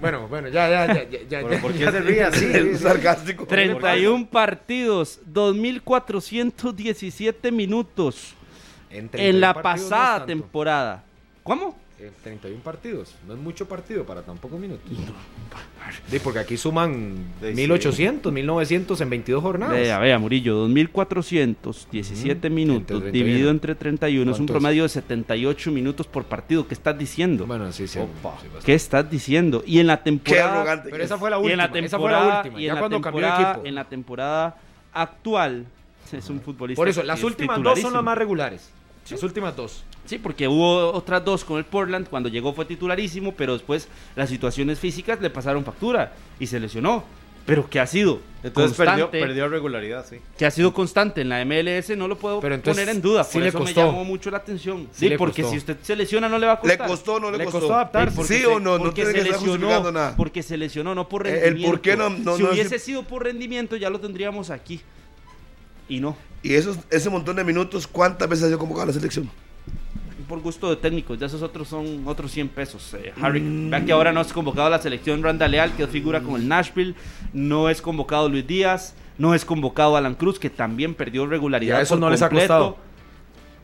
Bueno, bueno, ya, ya, ya, ya, ya. Pero ¿por qué ya se ríe así? <laughs> Es sarcástico. 31 partidos, 2417 minutos En, 31 en la pasada temporada. ¿Cómo? En 31 partidos. No es mucho partido para tan pocos minutos. Sí, porque aquí suman Sí, sí. 1800, 1900 en 22 jornadas. Vea, vea, Murillo, 2417 Ujú. minutos Entre 31. dividido entre 31 es un promedio de 78 minutos por partido. ¿Qué estás diciendo? Bueno, sí, sí. Opa. sí. ¿Qué estás diciendo? Y en la Qué temporada arrogante. Pero esa es. fue la y en última. la temporada, esa fue la última. y en Ya la cuando cambió de temporada- equipo. en la temporada actual es un futbolista. Por eso, las últimas dos son las más regulares. Las últimas dos. Sí, porque hubo otras dos con el Portland. Cuando llegó fue titularísimo, pero después las situaciones físicas le pasaron factura y se lesionó. Pero que ha sido Entonces perdió, constante, perdió regularidad, sí. que ha sido constante en la MLS, no lo puedo Pero entonces, poner en duda. sí Por le eso costó. me llamó mucho la atención. Sí Sí, le porque costó. si usted se lesiona no le va a ¿Le costar. costó o no le, Le costó? costó adaptar, porque ¿Sí se- o no? No porque tiene se que estar justificando lesionó, nada. porque se lesionó, no por Eh, el rendimiento. por qué no- no- si no hubiese es- sido por rendimiento ya lo tendríamos aquí. Y no, Y esos, ese montón de minutos, ¿cuántas veces ha sido convocado a la selección? por gusto de técnicos, ya esos otros son otros 100 pesos. Eh, Harry, Mm. vean que ahora no es convocado a la selección Randa Leal, que figura con el Nashville, no es convocado Luis Díaz, no es convocado Alan Cruz, que también perdió regularidad. Y a por no les ha completo. costado.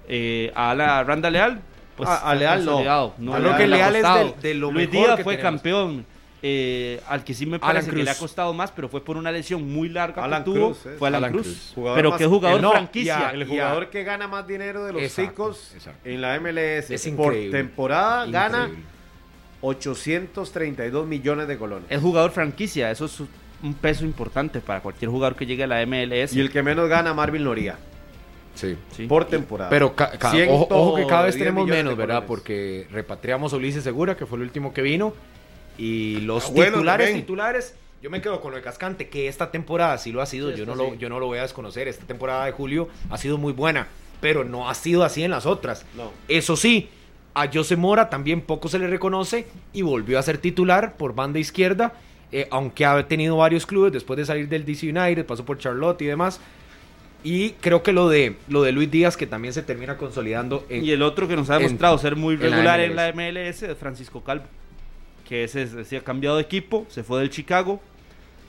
Eh, a la Randa Leal, pues A- a Leal no. consolidado, A lo que Leal es del- de lo Luis mejor Díaz que fue tenemos. campeón. Eh, al que sí me parece que le ha costado más, pero fue por una lesión muy larga Alan que tuvo, Cruz, fue Alan, Alan Cruz. Cruz. Pero más- que jugador no, franquicia. a- El jugador que gana más dinero de los Exacto, chicos exacto. en la MLS Es por increíble. temporada gana Increíble. 832 millones de colones. Es jugador franquicia, eso es un peso importante para cualquier jugador que llegue a la MLS. Y el que menos gana, Marvin Loría, Sí. Sí. por temporada. Pero ca- ca- Ciento ojo, ojo que cada vez tenemos menos, ¿verdad? Porque repatriamos a Ulises Segura, que fue el último que vino. Y los Abuelo titulares, también. titulares, yo me quedo con lo de Cascante, que esta temporada sí lo ha sido. Sí, yo, no lo, sí. yo no lo voy a desconocer. Esta temporada de julio ha sido muy buena, pero no ha sido así en las otras. No. Eso sí, a Jose Mora también poco se le reconoce y volvió a ser titular por banda izquierda, eh, aunque ha tenido varios clubes después de salir del DC United, pasó por Charlotte y demás. Y creo que lo de, lo de Luis Díaz, que también se termina consolidando en, Y el otro que nos ha en- demostrado ser muy en la regular en MLS. la MLS es Francisco Calvo, que ese se ha cambiado de equipo, se fue del Chicago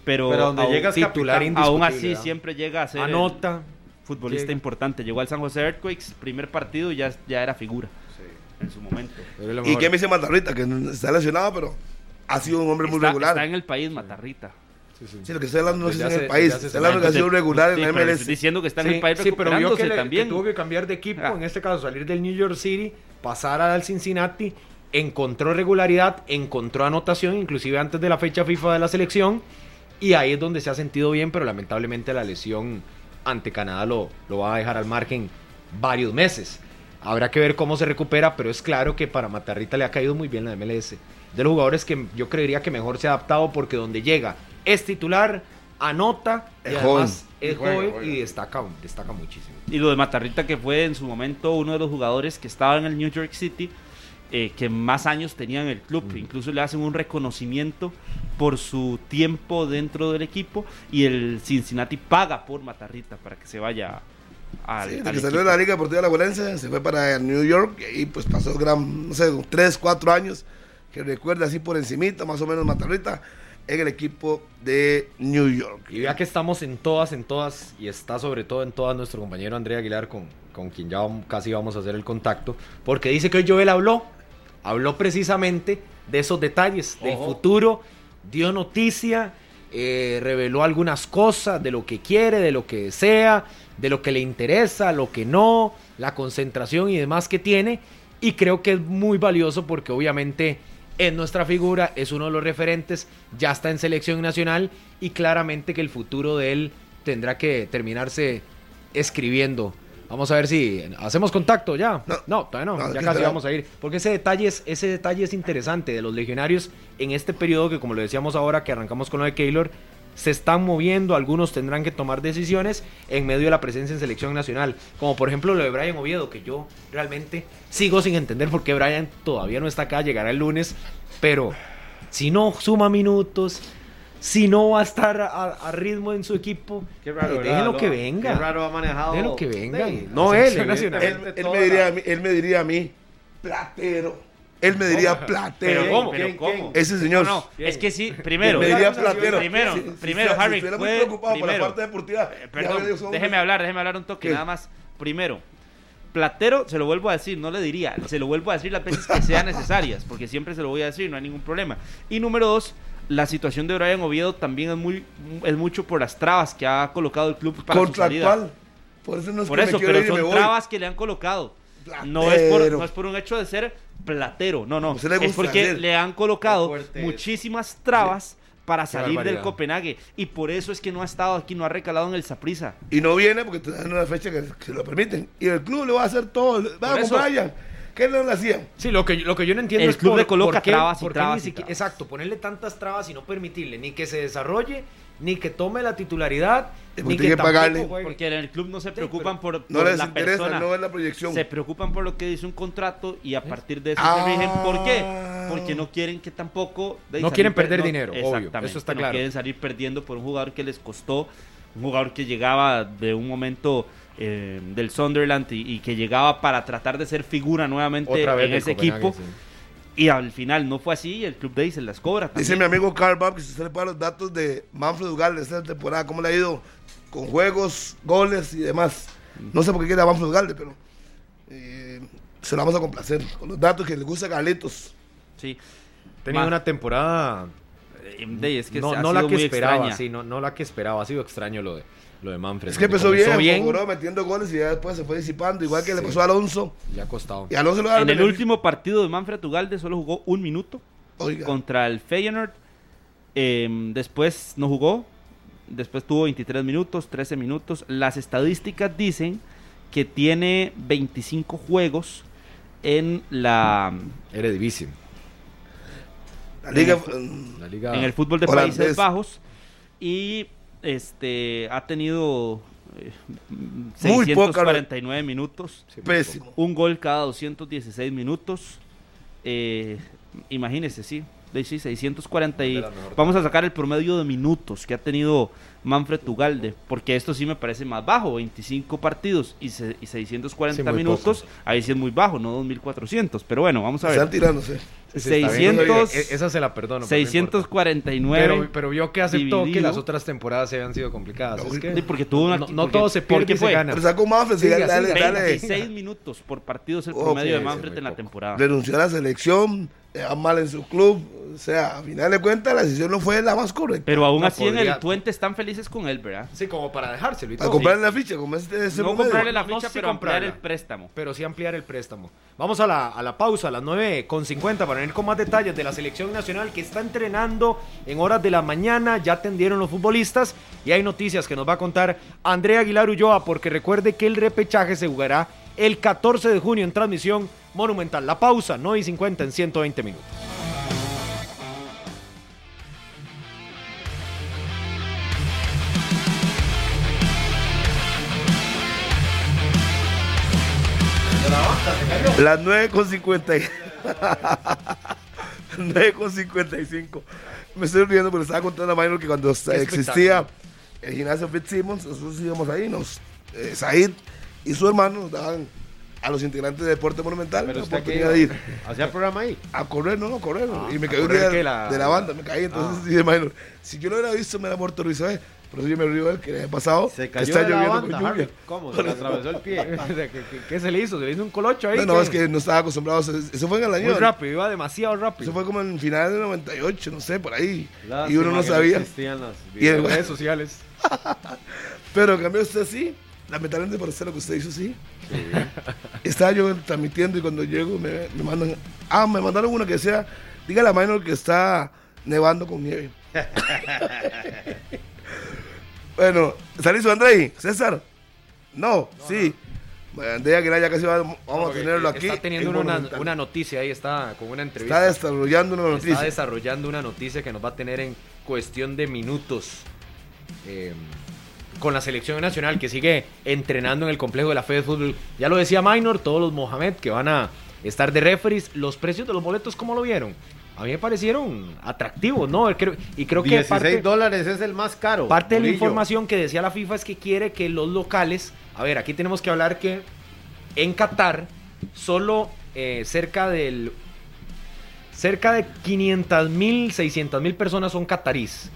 pero, Pero donde aún- llega es titular capitán. aún indiscutible, así ¿verdad? siempre llega a ser Anota. futbolista llega. importante. Llegó al San José Earthquakes, primer partido y ya, ya era figura en su momento. ¿Y qué me dice Matarrita? Que está lesionado, pero ha sido un hombre muy Está, regular. está en el país, Matarrita. Sí, sí. Sí, lo que estoy hablando no es en el país, estoy hablando que ha sido Entonces, regular en sí, la MLS. diciendo que está en Sí, el país sí, pero vio que, le- que también. tuvo que cambiar de equipo, Ah. en este caso salir del New York City, pasar al Cincinnati, encontró regularidad, encontró anotación, inclusive antes de la fecha FIFA de la selección, y ahí es donde se ha sentido bien, pero lamentablemente la lesión ante Canadá lo, lo va a dejar al margen varios meses. Habrá que ver cómo se recupera, pero es claro que para Matarrita le ha caído muy bien la MLS. De los jugadores que yo creería que mejor se ha adaptado porque donde llega es titular, anota y Es además joven. es joven y destaca, destaca muchísimo. Y lo de Matarrita, que fue en su momento uno de los jugadores que estaba en el New York City, eh, que más años tenía en el club. Incluso le hacen un reconocimiento por su tiempo dentro del equipo y el Cincinnati paga por Matarrita para que se vaya al, Sí, desde al que salió de la Liga Deportiva Alajuelense, se fue para New York y pues pasó gran, no sé, tres, cuatro años, que recuerda así por encimita, más o menos Matarrita, en el equipo de New York. Y vea que estamos en todas, en todas, y está sobre todo en todas nuestro compañero Andrea Aguilar, con, con quien ya casi vamos a hacer el contacto, porque dice que hoy Joel habló, habló precisamente de esos detalles, del Ojo. futuro, dio noticia, eh, reveló algunas cosas de lo que quiere, de lo que desea, de lo que le interesa, lo que no, la concentración y demás que tiene, y creo que es muy valioso porque obviamente es nuestra figura, es uno de los referentes, ya está en selección nacional y claramente que el futuro de él tendrá que terminarse escribiendo. Vamos a ver si hacemos contacto ya. No. No, todavía no, No, ya casi vamos a ir. Porque ese detalle, es, ese detalle es interesante de los legionarios en este periodo que como lo decíamos ahora que arrancamos con lo de Keylor, se están moviendo, algunos tendrán que tomar decisiones en medio de la presencia en selección nacional. Como por ejemplo lo de Brian Oviedo, que yo realmente sigo sin entender por qué Brian todavía no está acá, llegará el lunes, pero si no suma minutos, si no va a estar a, a ritmo en su equipo, Qué raro, eh, Lo- que venga. Qué raro ha manejado. Déjenlo que venga. No él. Él, me diría la- a mí, él me diría a mí, platero. Él me diría platero. Pero ¿cómo? ¿Quién, Pero ¿cómo? Ese señor. No, no, es que sí, primero. me diría Primero, platero. Primero, Si- si primero, Harry, Si estuviera muy preocupado por la parte deportiva. Eh, Perdón, déjeme hablar, déjeme hablar un toque ¿Qué? nada más. Primero, Platero, se lo vuelvo a decir, no le diría, se lo vuelvo a decir las veces que sean necesarias, porque siempre se lo voy a decir, no hay ningún problema. Y número dos, la situación de Brian Oviedo también es muy es mucho por las trabas que ha colocado el club para su salida. contractual. Por eso no es Por que eso, me pero ir y me son trabas que le han colocado. No es, por, no es por un hecho de ser platero, no, no. Es porque le han colocado muchísimas trabas para salir del. Copenhague. Y por eso es que no ha estado aquí, no ha recalado en el Saprisa. Y no viene porque te dan una fecha que, que se lo permiten. Y el club le va a hacer todo. Va Por a eso- comprar Brian. ¿Qué no le hacían? Sí, lo que, yo- lo que yo no entiendo El es club por- le coloca por qué- trabas y por qué trabas ni y siquiera- trabas. Exacto, ponerle tantas trabas y no permitirle ni que se desarrolle, ni que tome la titularidad, ni que pagarle. juegue. Porque en el club no se Sí, preocupan por, No les la interesa, persona. no es la proyección. Se preocupan por lo que dice un contrato y a partir de eso Ah. se rigen. ¿Por qué? Porque no quieren que tampoco... de No quieren per- perder no- dinero, obvio, eso está no claro. quieren salir perdiendo por un jugador que les costó, un jugador que llegaba de un momento eh, del Sunderland y, y que llegaba para tratar de ser figura nuevamente Otra vez en ese Copenhague, equipo. sí. Y al final no fue así y el club de ahí se las cobra. Dice mi amigo Carl Bob que si usted le paga los datos de Manfred Ugal de esta temporada, cómo le ha ido con juegos, goles y demás. No sé por qué quiere a Manfred Ugalde, pero eh, se lo vamos a complacer con los datos que le gusta a Carlitos. Sí. Tenía Ma- una temporada de- es que no, la que esperaba, extraña. sí, no, no la que esperaba, ha sido extraño lo de lo de Manfred. Es que empezó bien, bien metiendo goles y ya después se fue disipando, igual que le pasó a Alonso. y ha costado. Y Alonso lo En el último partido de Manfred Ugalde solo jugó un minuto Oiga, contra el Feyenoord. Eh, después no jugó. Después tuvo 23 minutos, 13 minutos. Las estadísticas dicen que tiene 25 juegos en la Eredivisie. la liga. La liga en el fútbol de Holandés. Países Bajos y este ha tenido eh, Muy poca- 649 minutos, Pésimo. un gol cada 216 minutos. eh, Imagínese, sí. De, sí, 640 y... Vamos a sacar el promedio de minutos que ha tenido Manfred Tugalde, porque esto sí me parece más bajo, 25 partidos y, se- y 640 Sí, minutos, ahí sí es muy bajo, no 2400, pero bueno, vamos a Están ver. tirándose. Sí, sí, está bien. 600, E- Esa se la perdono. pero no importa. 649. Pero, pero vio que aceptó que dividido. las otras temporadas se habían sido complicadas. No, es que Sí, porque tuvo una- no, no porque- todo se pierde porque y se fue- gana. Pero sacó Manfred, sí, dale, dale. 26 minutos por partido es el promedio de sí, Manfred en la poco. temporada. Renunció a la selección, le va mal en su club. O sea, a final de cuentas, la decisión no fue la más correcta. Pero aún No así en el Twente están felices con él, ¿verdad? Sí, como para dejárselo y A todo. comprarle la ficha, como este ese No promedio. comprarle la ficha, pero ampliar el préstamo. pero sí ampliar el préstamo. Vamos a la, a la pausa, a las 9.50, para venir con más detalles de la selección nacional que está entrenando en horas de la mañana. Ya atendieron los futbolistas y hay noticias que nos va a contar Andrea Aguilar Ulloa, porque recuerde que el repechaje se jugará el 14 de junio en transmisión monumental. La pausa, 9.50 en 120 minutos. Las 9 con 50. 9 <laughs> con 55. Me estoy riendo porque estaba contando a Minor que cuando existía el gimnasio Fitzsimmons, nosotros íbamos ahí, nos, eh, Said y su hermano nos daban a los integrantes de Deporte Monumental Pero la oportunidad de ir hacía programa ahí. a correr, no, no, correr. y me ¿a caí un día? La- de la banda, me caí. Entonces <laughs> dije, Minor, si yo lo hubiera visto, me hubiera muerto. ¿eh? Por eso yo me río de él, que le había pasado. Se cayó está de la lloviendo banda, con lluvia. Harry. ¿Cómo? Se le atravesó el pie. <laughs> ¿Qué, qué- qué se le hizo? ¿Se le hizo un colocho ahí? No, no, es que no estaba acostumbrado. Eso fue en el Muy año. rápido, iba demasiado rápido. Eso fue como en final del 98, no sé, por ahí. Lástima y uno no sabía. existían las Y en redes sociales. <laughs> Pero en cambio usted sí, lamentablemente por hacer lo que usted hizo sí. <laughs> Estaba yo transmitiendo y cuando llego me, me mandan, ah, me mandaron una que decía, dígale a Minor que está nevando con nieve. <laughs> bueno, ¿está listo Andrei? ¿César? No, sí. Bueno, Andrei Aguilar ya casi va- vamos a tenerlo aquí. Está teniendo en una, una noticia ahí, está con una entrevista. Está desarrollando una Está noticia. desarrollando una noticia que nos va a tener en cuestión de minutos eh, con la selección nacional que sigue entrenando en el complejo de la Fe de Fútbol. Ya lo decía Minor, todos los Mohamed que van a estar de referees. Los precios de los boletos, ¿cómo lo vieron? A mí me parecieron atractivos, ¿no? Y creo que 16 parte, dólares es el más caro. parte de la información que decía la FIFA es que quiere que los locales... A ver, aquí tenemos que hablar que en Qatar solo eh, cerca del cerca de 500 mil 600 mil personas son catarís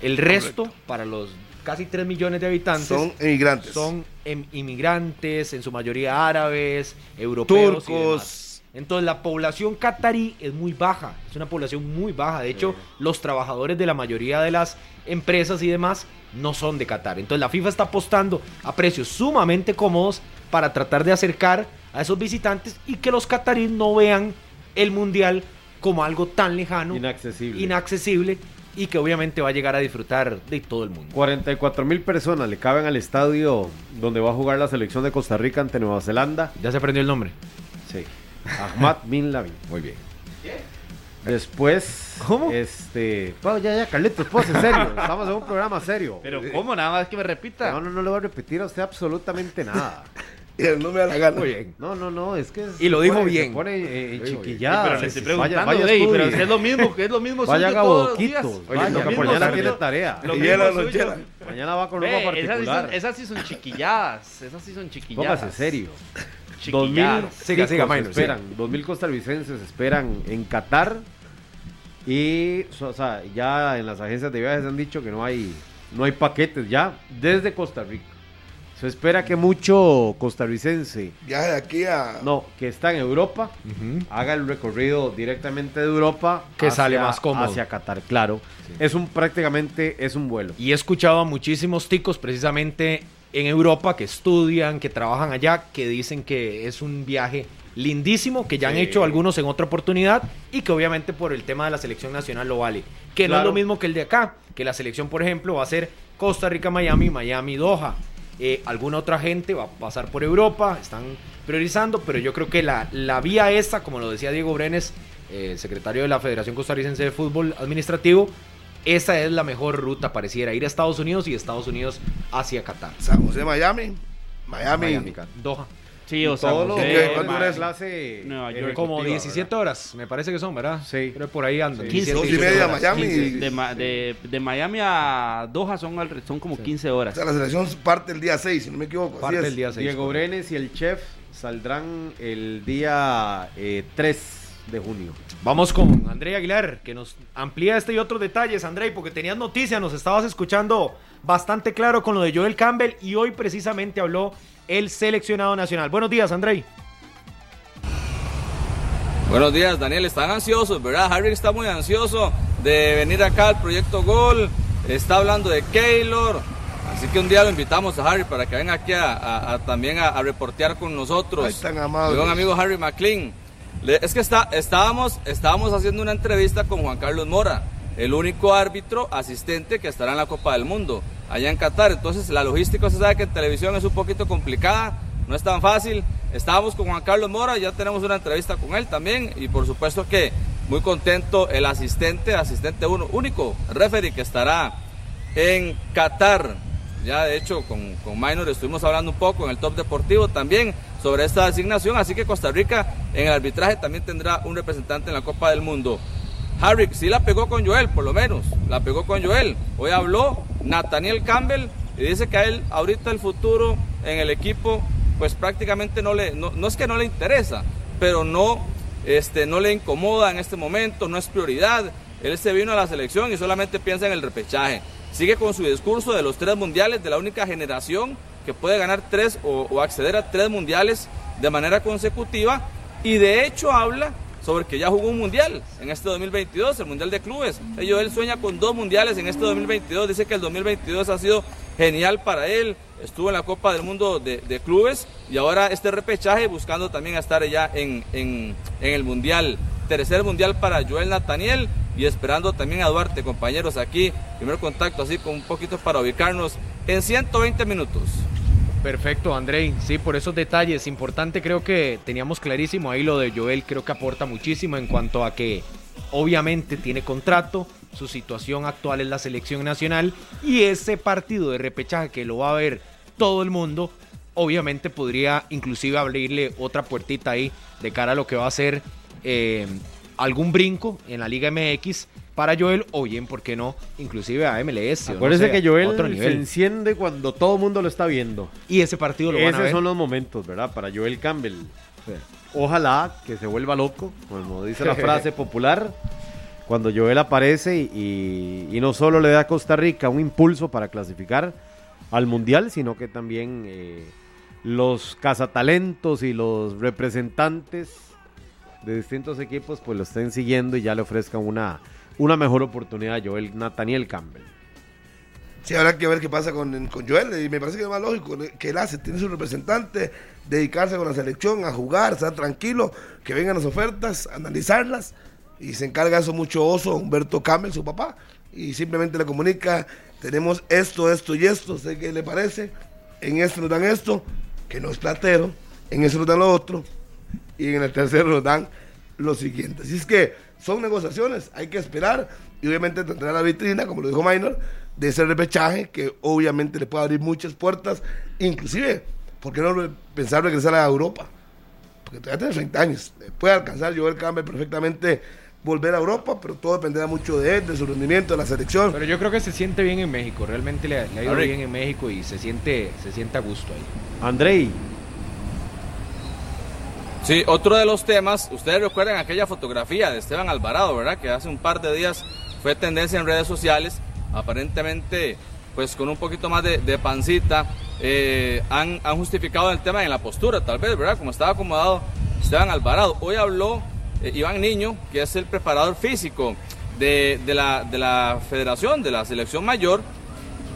el resto para los casi 3 millones de habitantes Son emigrantes. son em- inmigrantes en su mayoría árabes europeos y demás. turcos. entonces la población catarí es muy baja, es una población muy baja. De hecho, los trabajadores de la mayoría de las empresas y demás no son de Qatar. Entonces la FIFA está apostando a precios sumamente cómodos para tratar de acercar a esos visitantes y que los cataríes no vean el mundial como algo tan lejano, Inaccesible. inaccesible y que obviamente va a llegar a disfrutar de todo el mundo. 44 mil personas le caben al estadio donde va a jugar la selección de Costa Rica ante Nueva Zelanda. Ya se aprendió el nombre. Sí. Ahmad <laughs> Bin Laden. Muy bien. Después. ¿Cómo? Este. Bueno, ya, ya, Carlitos, pues en serio. <laughs> Estamos en un programa serio. Pero ¿cómo? Nada más que me repita. No, no, no le voy a repetir a usted absolutamente nada. <laughs> Y no me da la gana. Muy bien. No, no, no, es que. Y lo se dijo pone- bien. Se pone eh, en Lo dijo bien. chiquilladas. pero le estoy preguntando, Vaya, vaya pero es lo mismo, que es lo mismo Vaya boquitos. Oye, Vaya, que por mañana tiene tarea. Lo Y mismo suyo. lonchera. Mañana va con ropa esas, sí particular. son, esas sí son chiquilladas. Esas sí son chiquilladas. Póngase serio. Dos mil Chiquilladas. Siga, siga, Minor, esperan, dos mil costarricenses esperan en Qatar y o sea, ya en las agencias de viajes han dicho que no hay no hay paquetes ya desde Costa Rica. Se espera que mucho costarricense, Viaje de aquí a. no, que está en Europa, haga el recorrido directamente de Europa Que sale más cómodo. hacia Qatar, claro. Es un prácticamente es un vuelo. Y he escuchado a muchísimos ticos precisamente en Europa que estudian, que trabajan allá, que dicen que es un viaje lindísimo, que ya han hecho algunos en otra oportunidad y que obviamente por el tema de la selección nacional lo vale. Que no es lo mismo que el de acá, que la selección, por ejemplo, va a ser Costa Rica, Miami, Miami, Doha. Eh, alguna otra gente va a pasar por Europa, están priorizando, pero yo creo que la, la vía esta, como lo decía Diego Brenes, eh, secretario de la Federación Costarricense de Fútbol Administrativo, esa es la mejor ruta, pareciera, ir a Estados Unidos y Estados Unidos hacia Qatar. San José, Miami. Miami. Miami. Doha. Sí, o sea, todos los José, jugadores ma- de clase Nueva York. Como ¿verdad? 17 horas, me parece que son, ¿verdad? Sí. Pero por ahí andan. 15, 17, Dos y 18 media, horas. Miami. 15, de, de- de Miami a Doha son, al- son como 15 O horas. sea, la selección parte el día 6, si no me equivoco. Parte del día 6. Diego Brenes y el chef saldrán el día eh, 3 de junio. Vamos con André Aguilar, que nos amplía este y otros detalles, André, porque tenías noticias, nos estabas escuchando bastante claro con lo de Joel Campbell y hoy precisamente habló el seleccionado nacional. Buenos días, André. Buenos días, Daniel. Están ansiosos, ¿verdad? Harry está muy ansioso de venir acá al proyecto Gol. Está hablando de Keylor. Así que un día lo invitamos a Harry para que venga aquí a, a- a- también a, a reportear con nosotros. Ay, tan buen amigo Harry McLean. Le- es que está, estábamos, estábamos haciendo una entrevista con Juan Carlos Mora, el único árbitro asistente que estará en la Copa del Mundo, allá en Qatar. Entonces la logística se sabe que en televisión es un poquito complicada, no es tan fácil. Estábamos con Juan Carlos Mora, ya tenemos una entrevista con él también y por supuesto que muy contento el asistente, asistente uno, único referee que estará en Qatar. Ya de hecho con, con Minor estuvimos hablando un poco en el top deportivo también sobre esta asignación, así que Costa Rica en el arbitraje también tendrá un representante en la Copa del Mundo. Harry sí la pegó con Joel, por lo menos, la pegó con Joel. Hoy habló Nathaniel Campbell y dice que a él ahorita el futuro en el equipo pues prácticamente no le, no, es que no le interesa, pero no, este, no le incomoda en este momento, no es prioridad. Él se vino a la selección y solamente piensa en el repechaje. Sigue con su discurso de los tres mundiales, de la única generación que puede ganar tres o acceder a tres mundiales de manera consecutiva. Y de hecho habla sobre que ya jugó un mundial en este 2022, el mundial de clubes. Ello, él sueña con dos mundiales en este 2022. Dice que el 2022 ha sido genial para él. Estuvo en la Copa del Mundo de, de clubes y ahora este repechaje buscando también estar ya en, en, en el mundial. Tercer mundial para Joel Nathaniel y esperando también a Duarte, compañeros, aquí. Primer contacto, así con un poquito para ubicarnos en 120 minutos. Perfecto, André. Sí, por esos detalles. Importante, creo que teníamos clarísimo ahí lo de Joel. Creo que aporta muchísimo en cuanto a que obviamente tiene contrato. Su situación actual es la selección nacional. Y ese partido de repechaje que lo va a ver todo el mundo, obviamente podría inclusive abrirle otra puertita ahí de cara a lo que va a ser eh, algún brinco en la Liga MX para Joel o bien, ¿por qué no? Inclusive a MLS. o no sé, que Joel otro se enciende cuando todo el mundo lo está viendo. Y ese partido lo van a Esos ver. son los momentos, ¿verdad? Para Joel Campbell. Ojalá que se vuelva loco, como dice la <laughs> frase popular, cuando Joel aparece y, y no solo le da a Costa Rica un impulso para clasificar al Mundial, sino que también eh, los cazatalentos y los representantes de distintos equipos pues lo estén siguiendo y ya le ofrezcan una, una mejor oportunidad a Joel Nathaniel Campbell. Sí, habrá que ver qué pasa con, con Joel. Y me parece que es más lógico que él hace, tiene su representante, dedicarse con la selección a jugar, estar tranquilo, que vengan las ofertas, analizarlas. Y se encarga eso mucho Oso, Humberto Campbell, su papá. Y simplemente le comunica, tenemos esto, esto y esto, sé qué le parece. En esto nos dan esto, que no es platero. En eso nos dan lo otro. Y en el tercero nos dan lo siguiente. Así es que son negociaciones, hay que esperar. Y obviamente tendrá la vitrina, como lo dijo Minor, de ese repechaje que obviamente le puede abrir muchas puertas, inclusive, ¿por qué no pensar regresar a Europa? Porque todavía tiene 30 años, puede alcanzar Joel Campbell perfectamente volver a Europa, pero todo dependerá mucho de él, de su rendimiento, de la selección. Pero yo creo que se siente bien en México, realmente le, le ha ido bien en México y se siente, se siente a gusto ahí. Andrei, Sí, otro de los temas, ustedes recuerdan aquella fotografía de Esteban Alvarado, ¿verdad? Que hace un par de días fue tendencia en redes sociales, aparentemente pues con un poquito más de, pancita, eh, han, justificado el tema en la postura, tal vez, ¿verdad? Como estaba acomodado Esteban Alvarado. Hoy habló eh, Iván Niño, que es el preparador físico de la federación, de la selección mayor,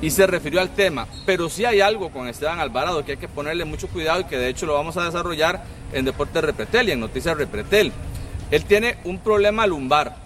y se refirió al tema. Pero sí hay algo con Esteban Alvarado que hay que ponerle mucho cuidado y que de hecho lo vamos a desarrollar en Deportes Repretel y en Noticias Repretel. Él tiene un problema lumbar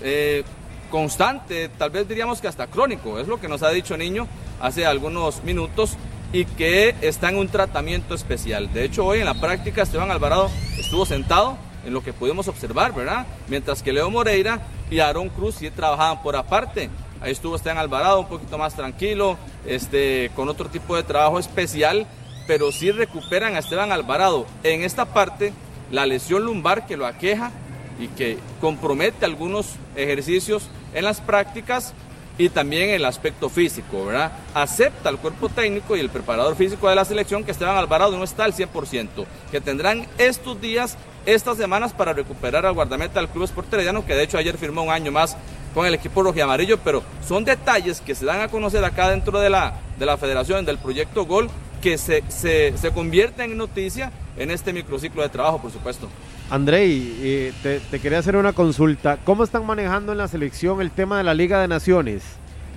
eh, constante, tal vez diríamos que hasta crónico, es lo que nos ha dicho Niño hace algunos minutos y que está en un tratamiento especial. De hecho, hoy en la práctica Esteban Alvarado estuvo sentado en lo que pudimos observar, ¿verdad? Mientras que Leo Moreira y Aarón Cruz sí trabajaban por aparte. Ahí estuvo Esteban Alvarado un poquito más tranquilo, este, con otro tipo de trabajo especial pero sí recuperan a Esteban Alvarado. En esta parte, la lesión lumbar que lo aqueja y que compromete algunos ejercicios en las prácticas y también el aspecto físico, ¿verdad? Acepta el cuerpo técnico y el preparador físico de la selección que Esteban Alvarado no está al 100%, que tendrán estos días, estas semanas para recuperar al guardameta del Club Sport Herediano, que de hecho ayer firmó un año más con el equipo amarillo, pero son detalles que se dan a conocer acá dentro de la, de la federación, del proyecto Gol, que se, se, se convierten en noticia en este microciclo de trabajo, por supuesto. Andrei, eh, te, te, quería hacer una consulta. ¿Cómo están manejando en la selección el tema de la Liga de Naciones?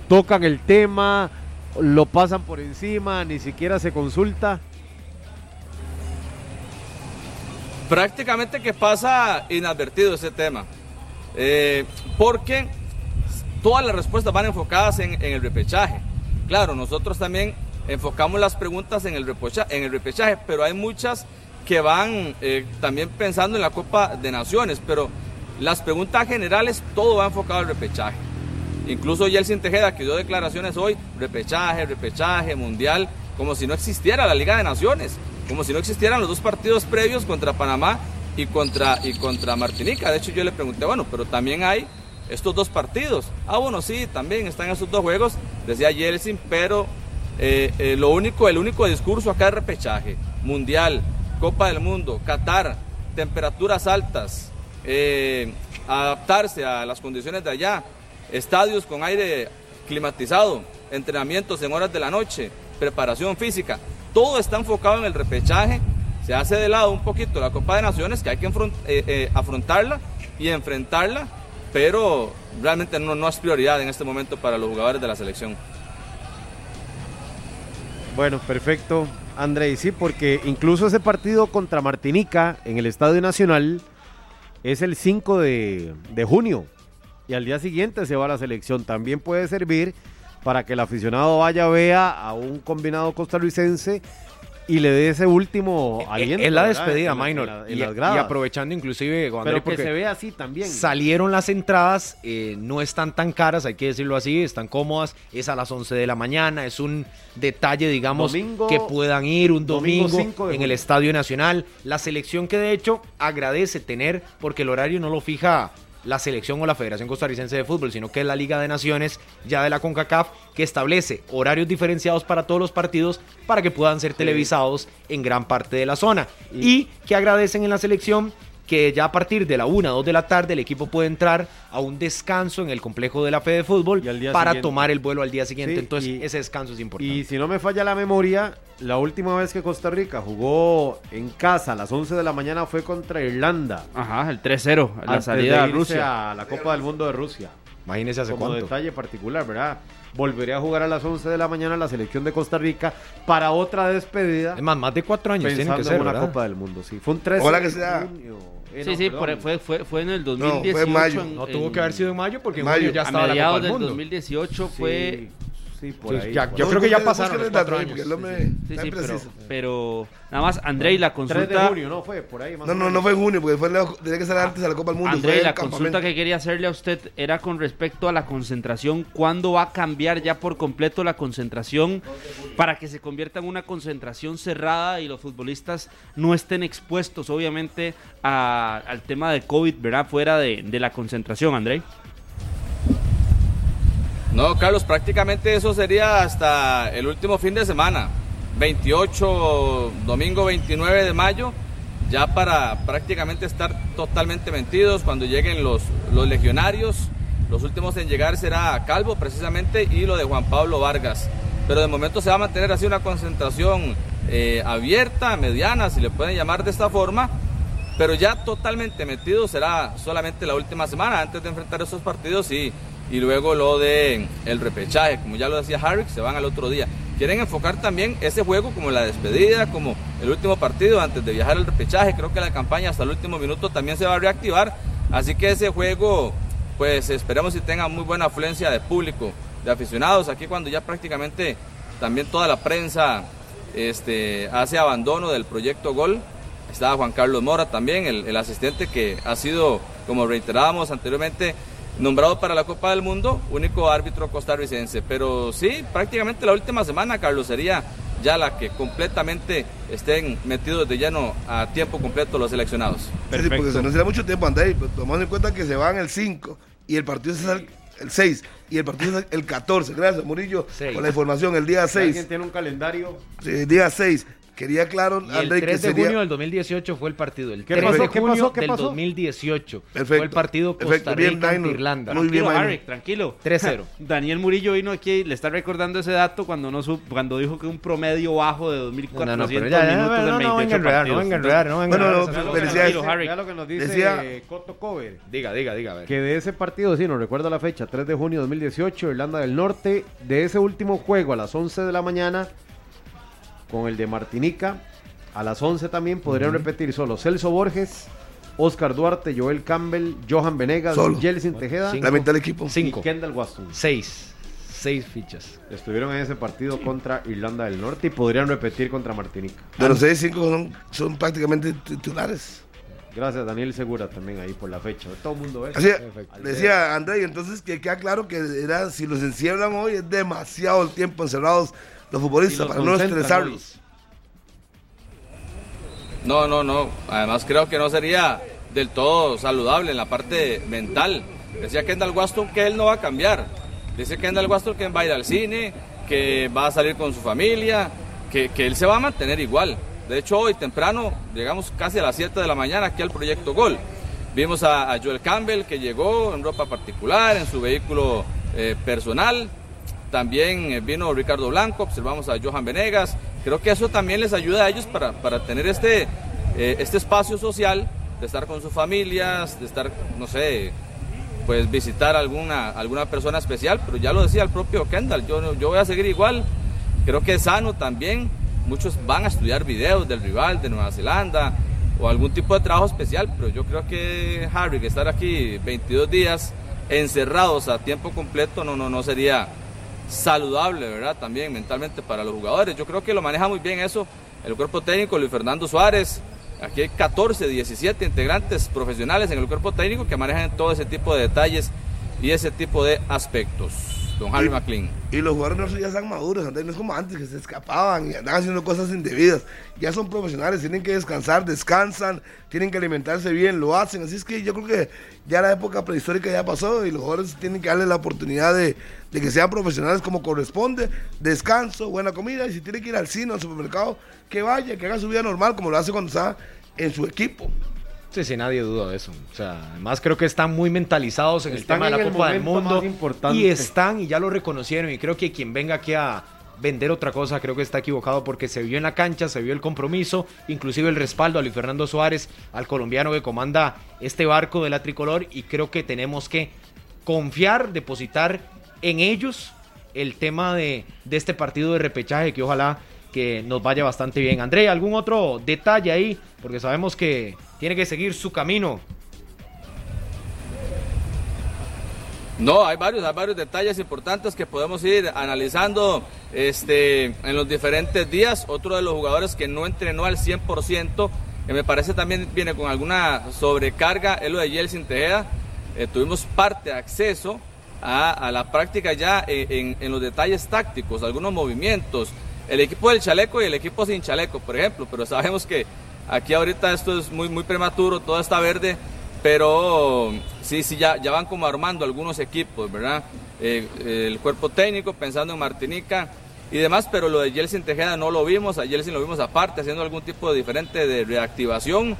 ¿Tocan el tema? ¿Lo pasan por encima? ¿Ni siquiera se consulta? Prácticamente que pasa inadvertido ese tema. Eh, porque todas las respuestas van enfocadas en, el repechaje. Claro, nosotros también enfocamos las preguntas en el, repechaje, en el repechaje pero hay muchas que van eh, también pensando en la Copa de Naciones, pero las preguntas generales, todo va enfocado al repechaje. Incluso Yeltsin Tejeda, que dio declaraciones hoy, repechaje, repechaje, mundial, como si no existiera la Liga de Naciones, como si no existieran los dos partidos previos contra Panamá y contra, y contra Martinica. De hecho, yo le pregunté, bueno, pero también hay estos dos partidos. Ah, bueno, sí, también están esos dos juegos, decía Yeltsin, pero eh, eh, lo único, el único discurso acá es repechaje, mundial, Copa del Mundo, Qatar, temperaturas altas, eh, adaptarse a las condiciones de allá, estadios con aire climatizado, entrenamientos en horas de la noche, preparación física, todo está enfocado en el repechaje, se hace de lado un poquito la Copa de Naciones, que hay que afrontarla y enfrentarla, pero realmente no, no es prioridad en este momento para los jugadores de la selección. Bueno, perfecto. Andrei, sí, porque incluso ese partido contra Martinica en el Estadio Nacional es el 5 de, de, junio y al día siguiente se va a la selección. También puede servir para que el aficionado vaya, vea a un combinado costarricense y le dé ese último aliento. Es la despedida, Minor. y, y, aprovechando inclusive, André, Pero que se ve así también. Salieron las entradas, eh, no están tan caras, hay que decirlo así, están cómodas, es a las 11 de la mañana, es un detalle, digamos, domingo, que puedan ir un domingo, domingo en el Estadio Nacional. La selección que de hecho agradece tener, porque el horario no lo fija la selección o la Federación Costarricense de Fútbol, sino que es la Liga de Naciones ya de la CONCACAF que establece horarios diferenciados para todos los partidos para que puedan ser televisados en gran parte de la zona. Y, y que agradecen en la selección que ya a partir de la 1, 2 de la tarde el equipo puede entrar a un descanso en el complejo de la Fe de Fútbol para siguiente. tomar el vuelo al día siguiente. Sí, Entonces y, ese descanso es importante. Y si no me falla la memoria, la última vez que Costa Rica jugó en casa a las 11 de la mañana fue contra Irlanda. Ajá, el 3-0, la salida a Rusia. A la Copa del Mundo de Rusia. Imagínese hace Como cuánto. detalle particular, ¿verdad? Volvería a jugar a las 11 de la mañana la selección de Costa Rica para otra despedida. Es más, más de cuatro años tiene que pensando ser, en una ¿verdad? Copa del Mundo, sí. Fue un 13 Ojalá que de sea. junio. Eh, Sí, no, sí, por- fue, fue, fue en el fue en 2018. mayo. en- No tuvo en- que haber sido en mayo porque en Mayo. mayo ya a estaba la Copa mediados del del Mundo. 2018 fue... Sí, por Sí, ahí. ya- por yo ahí. creo que ya pasaron los el cuatro años. Sí, está sí, pero, nada más, Andrei, la 3 de consulta... junio, no fue por ahí. más No, no, no fue en junio, porque fue la- tenía que ser antes de la Copa del Mundo. Andrei, fue la consulta que quería hacerle a usted era con respecto a la concentración. ¿Cuándo va a cambiar ya por completo la concentración para que se convierta en una concentración cerrada y los futbolistas no estén expuestos, obviamente, a- al tema de COVID, ¿verdad? Fuera de, de la concentración, Andrei. No, Carlos, prácticamente eso sería hasta el último fin de semana, 28, domingo 29 de mayo, ya para prácticamente estar totalmente mentidos cuando lleguen los, los legionarios. Los últimos en llegar será Calvo precisamente y lo de Juan Pablo Vargas. Pero de momento se va a mantener así una concentración eh, abierta, mediana, si le pueden llamar de esta forma. Pero ya totalmente metido será solamente la última semana antes de enfrentar esos partidos y, y luego lo de el repechaje, como ya lo decía Harrick, se van al otro día. Quieren enfocar también ese juego como la despedida, como el último partido antes de viajar al repechaje. Creo que la campaña hasta el último minuto también se va a reactivar. Así que ese juego, pues esperemos si tenga muy buena afluencia de público, de aficionados. Aquí cuando ya prácticamente también toda la prensa este, hace abandono del proyecto Gol. Estaba Juan Carlos Mora también, el, el asistente que ha sido, como reiterábamos anteriormente, nombrado para la Copa del Mundo, único árbitro costarricense. Pero sí, prácticamente la última semana, Carlos, sería ya la que completamente estén metidos de lleno a tiempo completo los seleccionados. Sí, sí, porque se nos irá mucho tiempo, André, pero tomando en cuenta que se van el 5 y el partido es el, el 6 y el partido es el 14. Gracias, Murillo, Seis. por la información. El día Si alguien 6. tiene un calendario. El día 6. Quería claro, Y el André, que 3 de sería. junio del 2018 fue el partido. El ¿Qué 3 pasó? de ¿Qué junio pasó? ¿Qué del pasó? 2018 fue Perfecto. el partido Perfecto. Costa Bien, Rica ante. Irlanda. Muy bien, Tranquilo, Maynor. Harry, tranquilo. <laughs> 3-0. <laughs> Daniel Murillo vino aquí y le está recordando ese dato cuando no sup- cuando dijo que un promedio bajo de 2.400 No, no, pero minutos ya, ya, en no, no 28 venga enredar, no venga a enredar, no venga enredar. no, lo que nos dice Decía- eh, Coto Cover. Diga, diga, diga. a ver. Que de ese partido, sí, nos recuerda la fecha, 3 de junio de 2018, Irlanda del Norte, de ese último juego a las 11 de la mañana, con el de Martinica, a las 11 también podrían repetir solo Celso Borges, Oscar Duarte, Joel Campbell, Johan Venegas. Jelsin Tejeda Cinco. La mitad del equipo. y Cinco. Kendall Waston. Seis. Seis fichas. Estuvieron en ese partido contra Irlanda del Norte y podrían repetir contra Martinica. De los 6, 5 son, son prácticamente titulares. Gracias Daniel Segura también ahí por la fecha. Todo el mundo ve. Así, decía André, y entonces que queda claro que era, si los encierran hoy es demasiado el tiempo encerrados los futbolistas los para no estresarlos. No, no, no. Además creo que no sería del todo saludable en la parte mental. Decía Kendall Waston que él no va a cambiar. Dice Kendall Waston que va a ir al cine, que va a salir con su familia, que, que él se va a mantener igual. De hecho, hoy temprano, llegamos casi a las 7 de la mañana aquí al Proyecto Gol. Vimos a, a Joel Campbell que llegó en ropa particular, en su vehículo eh, personal. También eh, vino Ricardo Blanco, observamos a Johan Venegas. Creo que eso también les ayuda a ellos para, para tener este, eh, este espacio social, de estar con sus familias, de estar, no sé, pues visitar alguna, alguna persona especial. Pero ya lo decía el propio Kendall, yo, yo voy a seguir igual. Creo que es sano también. Muchos van a estudiar videos del rival de Nueva Zelanda o algún tipo de trabajo especial, pero yo creo que Harry, que estar aquí 22 días encerrados a tiempo completo, no, no, no sería saludable, ¿verdad? También mentalmente para los jugadores. Yo creo que lo maneja muy bien eso el cuerpo técnico, Luis Fernando Suárez. Aquí hay 14, 17 integrantes profesionales en el cuerpo técnico que manejan todo ese tipo de detalles y ese tipo de aspectos. Don Harry Y- McLean. Y los jugadores no ya están maduros, Andrés, no es como antes que se escapaban y andaban haciendo cosas indebidas. Ya son profesionales, tienen que descansar, descansan, tienen que alimentarse bien, lo hacen. Así es que yo creo que ya la época prehistórica ya pasó y los jugadores tienen que darle la oportunidad de, de que sean profesionales como corresponde, descanso, buena comida y si tiene que ir al cine o al supermercado, que vaya, que haga su vida normal como lo hace cuando está en su equipo. Sí, sí, nadie duda de eso. O sea, además creo que están muy mentalizados en Están el tema de la el Copa del Mundo. Y están, y ya lo reconocieron. Y creo que quien venga aquí a vender otra cosa, creo que está equivocado porque se vio en la cancha, se vio el compromiso, inclusive el respaldo a Luis Fernando Suárez, al colombiano que comanda este barco de la tricolor. Y creo que tenemos que confiar, depositar en ellos el tema de, de este partido de repechaje que ojalá que nos vaya bastante bien. André, ¿algún otro detalle ahí? Porque sabemos que tiene que seguir su camino. No, hay varios, hay varios detalles importantes que podemos ir analizando este, en los diferentes días. Otro de los jugadores que no entrenó al 100%, que me parece también viene con alguna sobrecarga, es lo de Yeltsin Tejeda. Eh, tuvimos parte, acceso a, la práctica ya en- en los detalles tácticos, algunos movimientos. El equipo del chaleco y el equipo sin chaleco, por ejemplo, pero sabemos que aquí ahorita esto es muy, muy prematuro, todo está verde, pero sí, sí, ya, ya van como armando algunos equipos, ¿verdad? Eh, el cuerpo técnico pensando en Martinica y demás, pero lo de Yeltsin Tejeda no lo vimos, a Yeltsin lo vimos aparte, haciendo algún tipo de diferente de reactivación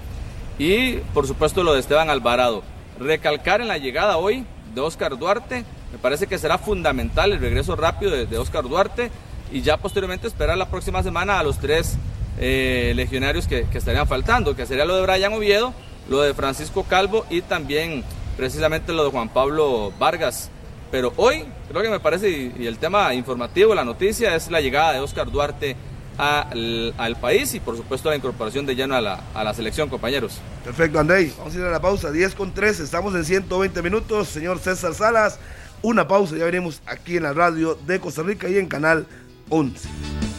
y por supuesto lo de Esteban Alvarado. Recalcar en la llegada hoy de Oscar Duarte, me parece que será fundamental el regreso rápido de, de Oscar Duarte y ya posteriormente esperar la próxima semana a los tres eh, legionarios que, estarían faltando, que sería lo de Brian Oviedo, lo de Francisco Calvo y también precisamente lo de Juan Pablo Vargas. Pero hoy creo que me parece, y, el tema informativo, la noticia, es la llegada de Oscar Duarte al, país y por supuesto la incorporación de lleno a la, a la selección, compañeros. Perfecto, Andrei. Vamos a ir a la pausa. 10 con 3. Estamos en 120 minutos. Señor César Salas. Una pausa. Ya venimos aquí en la radio de Costa Rica y en Canal 11.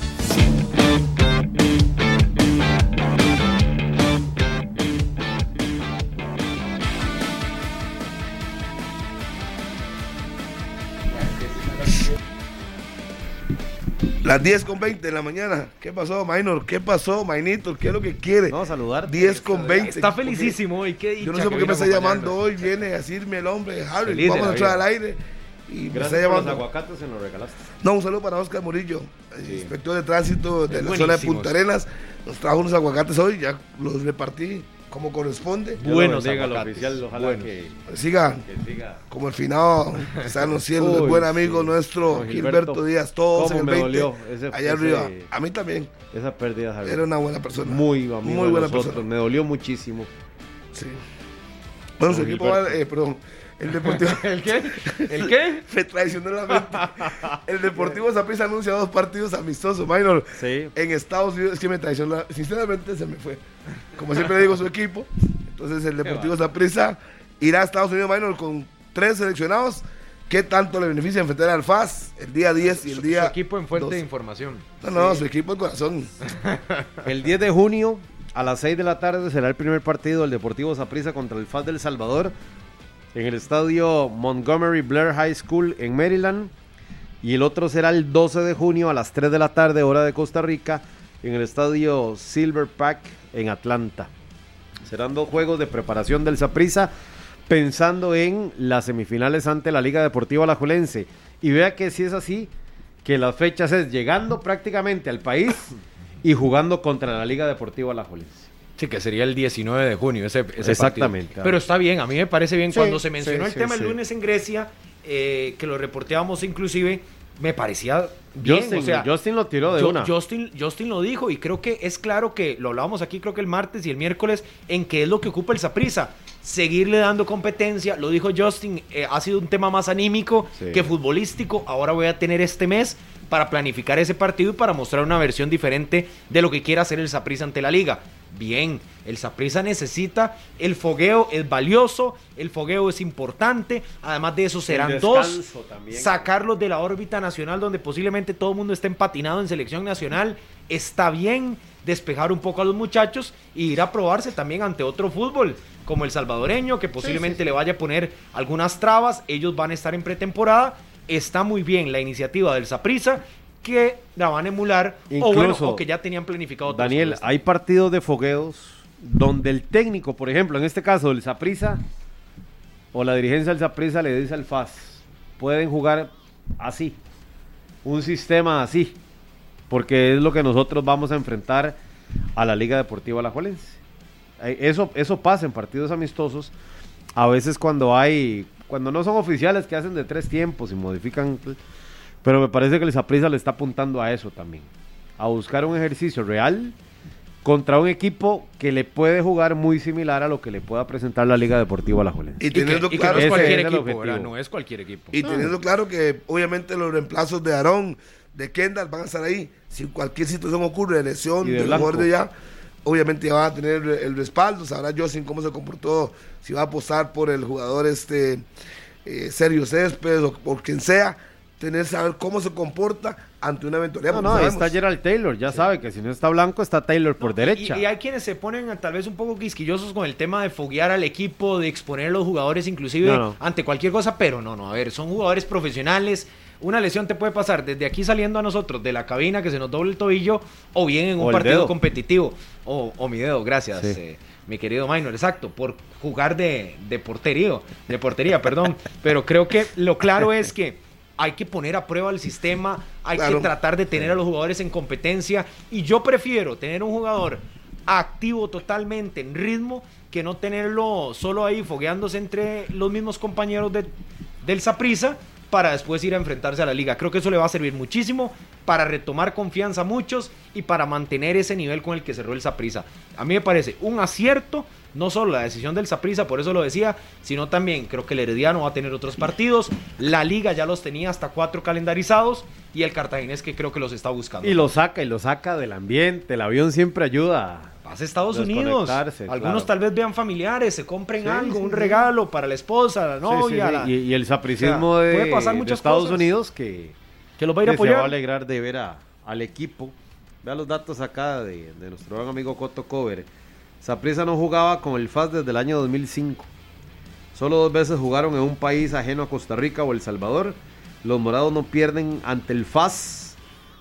Las 10 con 20 de la mañana. ¿Qué pasó, Minor? ¿Qué pasó, Mainito? ¿Qué es lo que quiere? No, saludar. 10 con 20. Está felicísimo y qué Yo no sé por qué me está llamando hoy. Viene a decirme el hombre, Harry, vamos a entrar vida. al aire. Y me Gracias está por los llamando. aguacates, se los regalaste. No, un saludo para Oscar Murillo, inspector de tránsito de Es la zona de. Punta Arenas. Nos trajo unos aguacates hoy, ya los repartí como corresponde. Dios lo Buenos bendiga al aguacates, oficial, ojalá buenos. que, Siga que siga. como el finado, que está cielos, el buen amigo sí. nuestro Gilberto, Gilberto, Díaz, todos en el me 20, dolió ese- allá ese- arriba. A mí también, Esa pérdida, Javier. era una buena persona. muy amigo muy buena nosotros. persona. Me dolió muchísimo. Sí. Bueno, su equipo va, eh, perdón, el Deportivo... <laughs> ¿El qué? ¿El qué? <laughs> Me traicionó la mente. El Deportivo <laughs> Zaprisa anuncia dos partidos amistosos, minor. Sí. En Estados Unidos, es que me traicionó. la- Sinceramente, se me fue. Como siempre le digo, su equipo. Entonces, el Deportivo Zaprisa irá a Estados Unidos, minor, con tres seleccionados. ¿Qué tanto le beneficia enfrentar al FAS el día 10 y el Su día. equipo en fuente 12? de información. No, no, su equipo en corazón. El 10 de junio a las 6 de la tarde será el primer partido del Deportivo Saprissa contra el FAS del Salvador en el estadio Montgomery Blair High School en Maryland. Y el otro será el 12 de junio a las 3 de la tarde, hora de Costa Rica, en el estadio Silver Pack en Atlanta. Serán dos juegos de preparación del Saprissa pensando en las semifinales ante la Liga Deportiva Alajuelense. Y vea que si es así, que las fechas es llegando prácticamente al país y jugando contra la Liga Deportiva Alajuelense. Sí, que sería el 19 de junio ese, ese Exactamente, partido. Pero está bien, a mí me parece bien. Sí, Cuando se mencionó sí, el sí, tema sí. el lunes en Grecia, eh, que lo reporteábamos inclusive, me parecía bien. Justin, o sea, Justin lo tiró de Yo- una. Justin, Justin lo dijo y creo que es claro que lo hablábamos aquí creo que el martes y el miércoles en qué es lo que ocupa el Saprisa. Seguirle dando competencia, lo dijo Justin, eh, ha sido un tema más anímico Sí. que futbolístico. Ahora voy a tener este mes para planificar ese partido y para mostrar una versión diferente de lo que quiera hacer el Saprisa ante la liga. Bien, el Saprisa necesita el fogueo, es valioso, el fogueo es importante, además de eso serán dos también. sacarlos de la órbita nacional donde posiblemente todo el mundo esté empatinado en selección nacional. Está bien despejar un poco a los muchachos y ir a probarse también ante otro fútbol, como el salvadoreño, que posiblemente le vaya a poner algunas trabas. Ellos van a estar en pretemporada. Está muy bien la iniciativa del Saprisa que la van a emular o bueno, Incluso, o que ya tenían planificado. Daniel, hay partidos de fogueos donde el técnico, por ejemplo, en este caso el Saprisa o la dirigencia del Saprisa le dice al FAS, pueden jugar así, un sistema así, porque es lo que nosotros vamos a enfrentar a la Liga Deportiva Alajuelense. Eh, Eso, eso pasa en partidos amistosos, a veces cuando hay, cuando no son oficiales que hacen de tres tiempos y modifican, pero me parece que el Saprissa le está apuntando a eso también, a buscar un ejercicio real contra un equipo que le puede jugar muy similar a lo que le pueda presentar la Liga Deportiva Alajuelense. Y Y que, teniendo y que claro no es cualquier equipo. No es cualquier equipo. Y teniendo claro que obviamente los reemplazos de Aarón, de Kendall van a estar ahí. Si cualquier situación ocurre de lesión de jugador de allá, obviamente ya van a tener el respaldo. Sabrá Justin cómo se comportó, si va a apostar por el jugador este eh, Sergio Céspedes o por quien sea. Tener saber cómo se comporta ante una eventualidad. No, no, sabemos. está Gerald Taylor, ya sabe que si no está Blanco está Taylor por No, derecha. Y, y hay quienes se ponen tal vez un poco quisquillosos con el tema de foguear al equipo, de exponer a los jugadores inclusive No, no. ante cualquier cosa, pero no, no, a ver, son jugadores profesionales. Una lesión te puede pasar desde aquí saliendo a nosotros de la cabina que se nos doble el tobillo o bien en un partido dedo. competitivo. O, o mi dedo, gracias. Sí. eh, mi querido Minor, exacto, por jugar de, de portería, de portería, perdón. <laughs> Pero creo que lo claro es que hay que poner a prueba el sistema, hay Claro. que tratar de tener a los jugadores en competencia. Y yo prefiero tener un jugador activo totalmente, en ritmo, que no tenerlo solo ahí fogueándose entre los mismos compañeros de, del Saprisa para después ir a enfrentarse a la liga. Creo que eso le va a servir muchísimo para retomar confianza a muchos y para mantener ese nivel con el que cerró el Saprisa. A mí me parece un acierto, no solo la decisión del Saprisa, por eso lo decía, sino también creo que el Herediano va a tener otros partidos. La liga ya los tenía hasta cuatro calendarizados y el cartaginés que creo que los está buscando. Y lo saca, y lo saca del ambiente. El avión siempre ayuda. Vas a Estados Unidos. Algunos claro. tal vez vean familiares, se compren Sí, algo, sí, un sí. regalo para la esposa, la novia, la- Y, y el sapricismo O sea, de, puede pasar de muchas Estados cosas. Unidos que, que los va a ir a que se va a apoyar. alegrar de ver a- al equipo. Vea los datos acá de, de nuestro gran amigo Coto Cover. Saprissa no jugaba con el FAS desde el año 2005. Solo dos veces jugaron en un país ajeno a Costa Rica o El Salvador. Los morados no pierden ante el FAS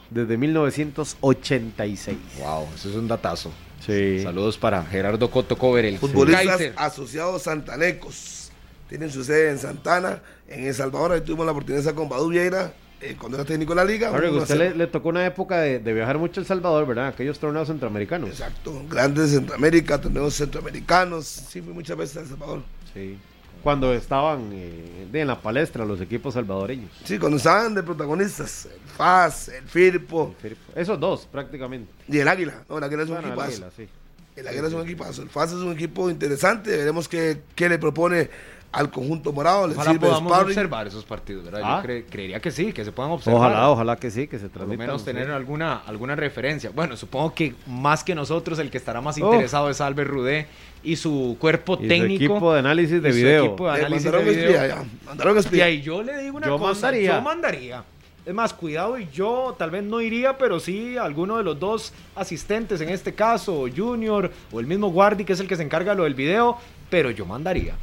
desde 1986. Wow, eso es un datazo. Sí. Saludos para Gerardo Coto Cover, el Futbolistas Kaiser. asociados santanecos. Tienen su sede en Santana, en El Salvador. Ahí tuvimos la oportunidad con Badu Vieira eh, cuando era técnico de la liga. Usted le, le tocó una época de, de viajar mucho a El Salvador, ¿verdad? Aquellos torneos centroamericanos. Exacto. Grandes de Centroamérica, torneos centroamericanos. Sí, fui muchas veces a El Salvador. Sí. Cuando estaban eh, en la palestra los equipos salvadoreños. Sí, cuando estaban de protagonistas. El FAS, el Firpo Esos dos, prácticamente. y el Águila. No, el Águila es un Bueno, el equipazo. Águila, sí. El Águila es un equipazo. El FAS es un equipo interesante. Veremos qué, qué le propone al conjunto morado. Le Ojalá sirve podamos sparring. observar esos partidos, ¿verdad? Ah. Yo cre- creería que sí, que se puedan observar. Ojalá, ojalá que sí, que se Por lo transmitan. menos tener sí. alguna, alguna referencia. Bueno, supongo que más que nosotros, el que estará más interesado es Albert Rudé y su cuerpo Y su técnico. equipo de análisis de y su video. equipo de análisis mandaron de espía, video. ya. Mandaron Y yo le digo una Yo cosa, mandaría. yo mandaría. Es más, cuidado y yo tal vez no iría, pero sí alguno de los dos asistentes, en este caso, Junior o el mismo Guardi, que es el que se encarga de lo del video, pero yo mandaría.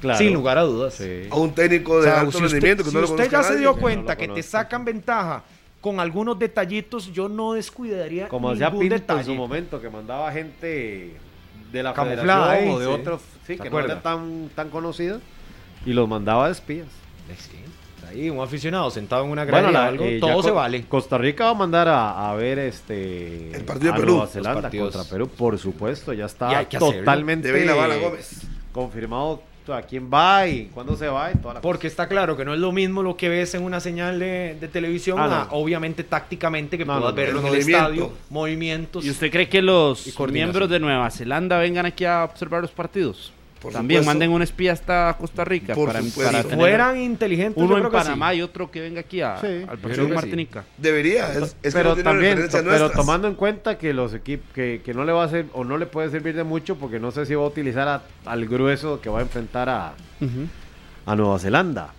Claro. Sin lugar a dudas. Sí. A un técnico O de sea, alto si usted, rendimiento que si no lo usted ya se dio que cuenta no lo que te sacan ventaja con algunos detallitos, yo no descuidaría Como hacía ningún Pinto detalle. en su momento, que mandaba gente de la Camuflada, federación ¿eh? o de Sí. otros, sí, ¿Se que no acuerda? eran tan, tan conocidos, y los mandaba de espías. Sí, ahí un aficionado sentado en una grada Bueno, o algo, eh, todo se vale. Costa Rica va a mandar a, a ver este El partido de a Perú. Nueva Zelanda contra Perú, por supuesto, ya está que totalmente Debe ir a Bala Gómez. confirmado a quién va y cuándo se va y toda la Porque está claro que no es lo mismo lo que ves en una señal de, de televisión, Ah, a, obviamente tácticamente que No, puedas no, verlo en el estadio, movimientos. ¿Y usted cree que los miembros de Nueva Zelanda vengan aquí a observar los partidos? Por También supuesto. manden un espía hasta Costa Rica Por para, supuesto. para si tener fueran inteligentes, uno yo en creo que sí. Panamá y otro que venga aquí a- Sí, al partido de que Martinica. Debería. Es, es que pero no tiene también, pero nuestras. tomando en cuenta que los equipos que, que no le va a ser o no le puede servir de mucho porque no sé si va a utilizar a- al grueso que va a enfrentar a, a Nueva Zelanda.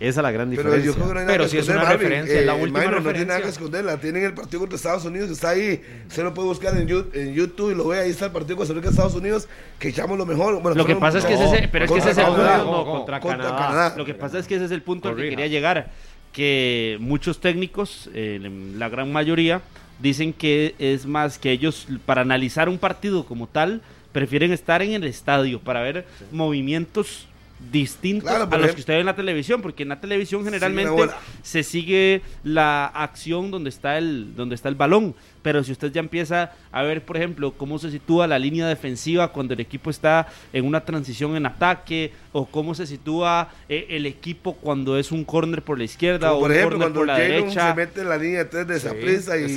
Esa es la gran Pero diferencia. yo creo que no hay nada Pero que si es una Marvin. referencia, la Eh, última Mayro No tiene nada que esconderla. Tienen el partido contra Estados Unidos, está ahí. Se lo puede buscar en, YouTube y lo ve. Ahí está el partido Costa Rica-Estados Unidos, que echamos lo mejor. Bueno, Lo que pasa es que ese, pero es que ese Contra es el Estados Estados punto. Unidos, no, no, contra, contra Canadá. Canadá. Lo que pasa es que ese es el punto al que quería llegar, que muchos técnicos, eh, la gran mayoría, dicen que es más que ellos para analizar un partido como tal prefieren estar en el estadio para ver movimientos distintos Claro, a los que usted ve en la televisión, porque en la televisión generalmente se sigue la acción donde está el donde está el balón, pero si usted ya empieza a ver, por ejemplo, cómo se sitúa la línea defensiva cuando el equipo está en una transición en ataque o cómo se sitúa eh, el equipo cuando es un corner por la izquierda Como o por un ejemplo, corner cuando por la derecha. se mete en la línea de tres de esa prisa y,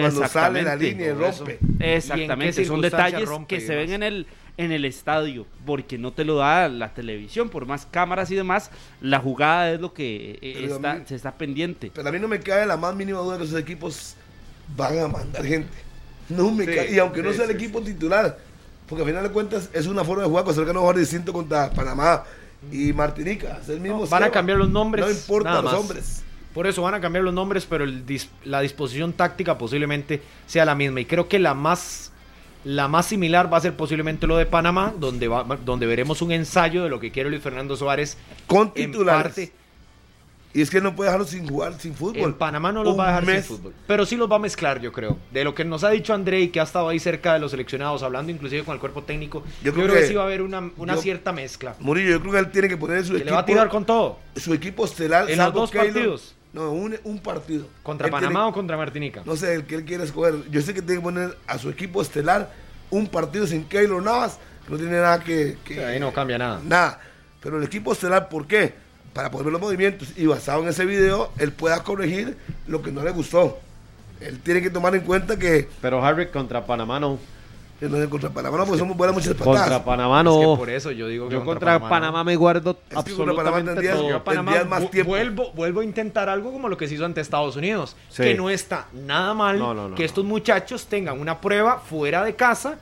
cuando sale la Exactamente. línea rompe. Exactamente, son detalles rompe que se ven en el en el estadio, porque no te lo da la televisión, por más cámaras y demás, la jugada es lo que eh, a está, mí- se está pendiente. Pero a mí no me cae la más mínima duda que esos equipos van a mandar gente. No me Sí, cae. Y aunque no sí, sea el sí, equipo titular, porque al final de cuentas es una forma de jugar. Costa Rica no va a jugar distinto contra Panamá y Martinica. Es el mismo No, van a cambiar los nombres, No importa nada los más. hombres. Por eso van a cambiar los nombres, pero el dis- la disposición táctica posiblemente sea la misma. Y creo que la más, la más similar va a ser posiblemente lo de Panamá, donde, va, donde veremos un ensayo de lo que quiere Luis Fernando Suárez. Con En titulares. parte, Y es que no puede dejarlo sin jugar, sin fútbol. en Panamá no los Un va a dejar mes. sin fútbol. Pero sí los va a mezclar, yo creo. De lo que nos ha dicho André y que ha estado ahí cerca de los seleccionados, hablando inclusive con el cuerpo técnico, yo, creo, que, sí va a haber una, una yo- cierta mezcla. Murillo, yo creo que él tiene que poner su Que equipo. le va a tirar con todo. Su equipo estelar. ¿En los dos Keylor. partidos? No, un, un partido. ¿Contra Él Panamá tiene- o contra Martinica? No sé, el que él quiere escoger. Yo sé que tiene que poner a su equipo estelar un partido sin Keylor Navas, que no tiene nada que. que- Sí, ahí no cambia nada. Nada. Pero el equipo estelar, ¿por qué? Para poder ver los movimientos y basado en ese video, él pueda corregir lo que no le gustó. Él tiene que tomar en cuenta que, Pero Harry contra Panamá no. Que no es contra Panamá, no, porque somos buenas muchas Contra patadas. Panamá Es no. que por eso yo digo que Yo contra Panamá, no. me guardo que contra Panamá absolutamente tendrías- todo. Yo a Panamá Tendrías más tiempo. vuelvo, vuelvo a intentar algo como lo que se hizo ante Estados Unidos. Sí. Que no está nada mal No, no, no, que no. estos muchachos tengan una prueba fuera de casa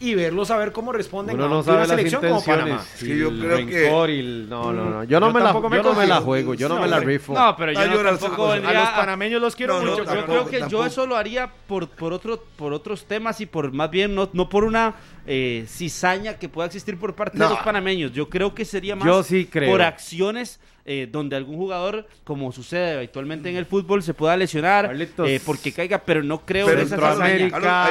y verlos a ver cómo responden Uno a no una las selección como. Panamá. Que yo creo que- el- No, no, no. Yo no, Yo me, la, me yo no me la juego, yo no, No, me la rifo. No, pero yo yo no sé tampoco cómo- A vendría los panameños los quiero No, no, mucho. yo tampoco, creo que yo eso lo haría por, por, otro, por otros temas y por más bien no, no por una eh, cizaña que pueda existir por parte No. de los panameños. Yo creo que sería más Yo sí creo. por acciones eh, donde algún jugador, como sucede habitualmente en el fútbol, se pueda lesionar eh, porque caiga, pero no creo Pero en esa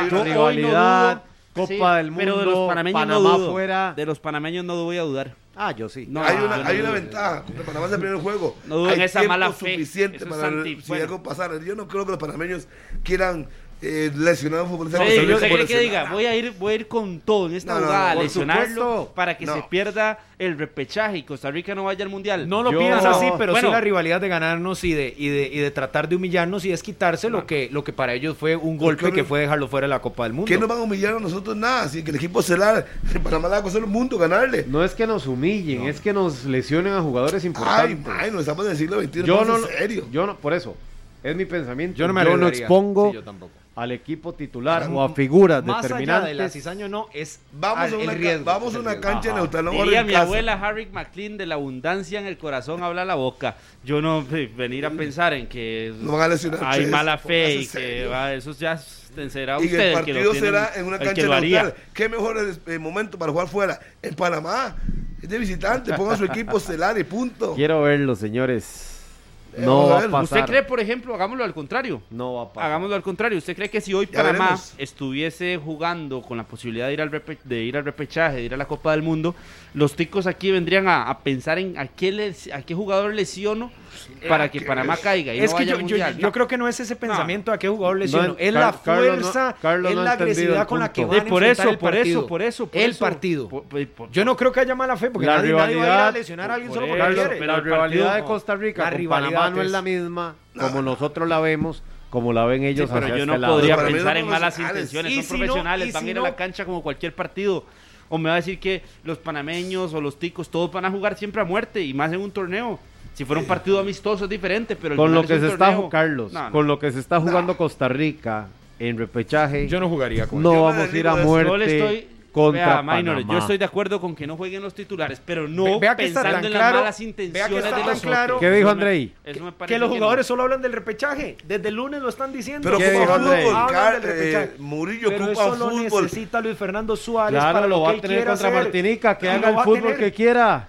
Yo hoy no dudo, Copa sí, del Mundo, pero de los panameños Panamá no dudo. fuera. De los panameños no voy a dudar. Ah, yo sí. No, hay una, no hay una ventaja. Contra Panamá es el primer juego. No dudo hay en esa mala fe. suficiente Eso es para anti- si bueno. algo pasara. Yo no creo que los panameños quieran eh, un futbolista. Sí, yo que, diga, voy a ir, voy a ir con todo en esta No, no, jugada, a por lesionarlo supuesto. para que No. se pierda el repechaje y Costa Rica no vaya al mundial. No lo Yo- piensa así, pero Bueno. sí la rivalidad de ganarnos y de, y de, y de tratar de humillarnos y desquitarse lo, que, lo que para ellos fue un golpe Claro. que fue dejarlo fuera de la Copa del Mundo. ¿Qué nos van a humillar a nosotros? Nada. Si que el equipo celar, en Panamá le va a costar un mundo ganarle. No es que nos humillen, es que nos lesionen a jugadores Ay, importantes. ay, no estamos en el siglo XXI. yo no, no, en serio. yo no, por eso, es mi pensamiento. Yo no me no arriesgaría. expongo Sí, yo tampoco. Al equipo titular o a figuras Más allá de la cizaña no, es Vamos al- a una, riesgo, vamos a una cancha neutral. No Diría mi casa. abuela Harry McLean, de la abundancia en el corazón habla la boca. Yo no <laughs> eh, venir a pensar en que No van a lesionar hay tres, mala fe y que va, eso ya será Y usted el el que partido lo será en una cancha neutral. ¿Qué mejor eh, momento para jugar fuera? En Panamá. Es de visitante. Ponga su equipo <laughs> estelar y punto. Quiero verlo, señores. Eh, No va a ver. pasar. ¿Usted cree, por ejemplo, hagámoslo al contrario? No va a pasar. Hagámoslo al contrario. ¿Usted cree que si hoy Ya Panamá veremos. estuviese jugando con la posibilidad de ir, al de ir al repechaje, de ir a la Copa del Mundo, los ticos aquí vendrían a, a pensar en a qué, les- a qué jugador lesiono para que que Panamá es- caiga y Es no que vaya yo, yo, Mundial. yo No. creo que no es ese pensamiento a qué jugador lesionó, No, es Car- la Carlos no- fuerza, Carlos es la agresividad con la que van por eso, el por partido. eso, por eso, por el eso. partido. Por- por- por- Yo no creo que haya mala fe porque La nadie, nadie va a ir a rivalidad- lesionar a alguien por solo porque eso, quiere. pero la rivalidad de Costa Rica La con rivalidad Panamá no es la misma como nosotros la vemos, como la ven Sí, ellos pero hacia yo este no podría pensar en malas intenciones. Son profesionales, van si a ir a la cancha como cualquier partido. O me va a decir que los panameños o los ticos, todos van a jugar siempre a muerte y más en un torneo. Si fuera un partido amistoso es diferente, pero el Con lo que es se está torneo. jugando, Carlos, No, no. con lo que se está jugando Costa Rica en repechaje, Yo no jugaría con no vamos a ir a muerte Yo le estoy contra Vea, Minor, Panamá. yo estoy de acuerdo con que no jueguen los titulares, pero no Ve- vea que está pensando tan en claro- las malas vea que intenciones está de tan los claro-. ¿Qué dijo Eso me- Andrei? eso me parece Que los no. jugadores solo hablan del repechaje. Desde el lunes lo están diciendo. Pero ¿Qué dijo Andrei? fútbol. Hablan eh, repechaje. Murillo Pero ocupa eso lo fútbol. necesita Luis Fernando Suárez para Claro, lo lo va que a tener quiera contra hacer. Martinica, que haga el fútbol que quiera.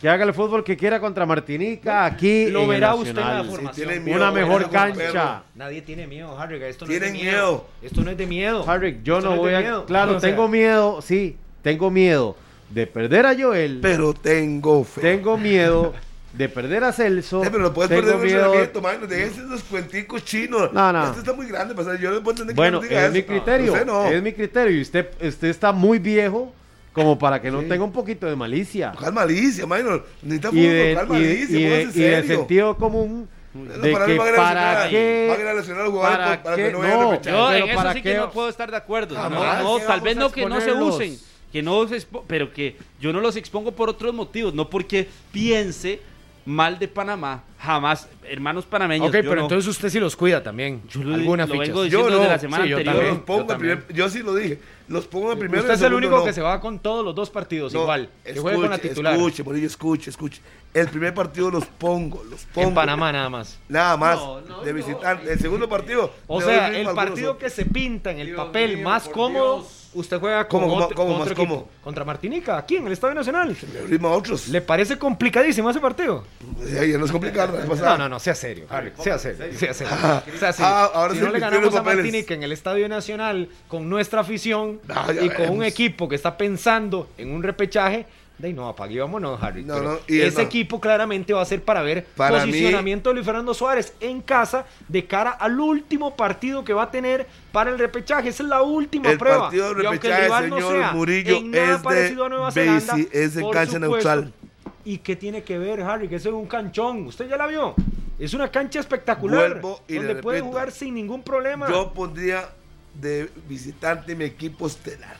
Que haga el fútbol que quiera contra Martinica, aquí Lo en el verá usted en la formación. Sí, tiene Una miedo, mejor cancha. Nadie tiene miedo, Harry. Esto no Tienen es de miedo. miedo. Esto no es de miedo. Harry, yo Esto no es voy a... miedo. Claro, O sea, tengo miedo, sí, tengo miedo de perder a Joel, Pero tengo fe. tengo miedo de perder a Celso, Eh, pero lo puedes tengo perder un miedo... entrenamiento, mano. Dejen esos cuenticos chinos. No, no. Este está muy grande. ser- Yo no puedo entender que Bueno, no diga es mi eso. criterio, Usted no. es mi criterio, y usted, usted está muy viejo como para que no tenga un poquito de malicia. Buscar malicia, mano. Necesita Y fútbol, de, buscar malicia. y de- y sentido común No, para que qué... van a lesionar a los jugadores para que no. Yo en eso sí que no puedo estar de acuerdo. No, Jamás. no, ¿Qué tal vez no que no se usen, que no se pero que yo no los expongo por otros motivos, no porque piense mal de Panamá, jamás, hermanos panameños. Ok, yo pero no. entonces usted sí los cuida también. Yo lo- Algunas lo fichas. Yo no. desde la semana Sí, yo Yo anterior. también. los pongo yo primer, yo sí lo dije, los pongo en primero. Usted es el segundo único no. que se va con todos los dos partidos No, igual. Que juegue con la escuche, titular. Escuche, escuche, escuche. El primer partido los pongo, los pongo. En Panamá nada más. Nada más No, no, de no. visitante. El segundo partido. O sea, el a partido que se pinta en el Dios papel mío, más cómodo, Dios. Usted juega con ¿Cómo, cómo, otro, cómo, con otro más equipo. cómo? Contra Martinica, aquí en el Estadio Nacional. Le otros. ¿Le parece complicadísimo ese partido? Ya no es complicado. No, no, no, sea serio, Harry, sea serio, sea serio. sea serio. Ah, ahora si sí no le ganamos a. Martinica en el Estadio Nacional con nuestra afición Ah, y con un equipo que está pensando en un repechaje, de ahí no, apague vámonos, Harry. No, Pero no, y ese no. equipo claramente va a ser para ver Para mí- posicionamiento de Luis Fernando Suárez en casa de cara al último partido que va a tener para el repechaje. Esa es la última El prueba. partido de Y aunque el rival no sea Murillo, en nada es de parecido a Nueva Zelanda, es en cancha supuesto. neutral. ¿Y qué tiene que ver, Harry? Que eso es un canchón. ¿Usted ya la vio? Es una cancha espectacular. Vuelvo y le donde puede repito. jugar sin ningún problema. Yo pondría de visitante mi equipo estelar.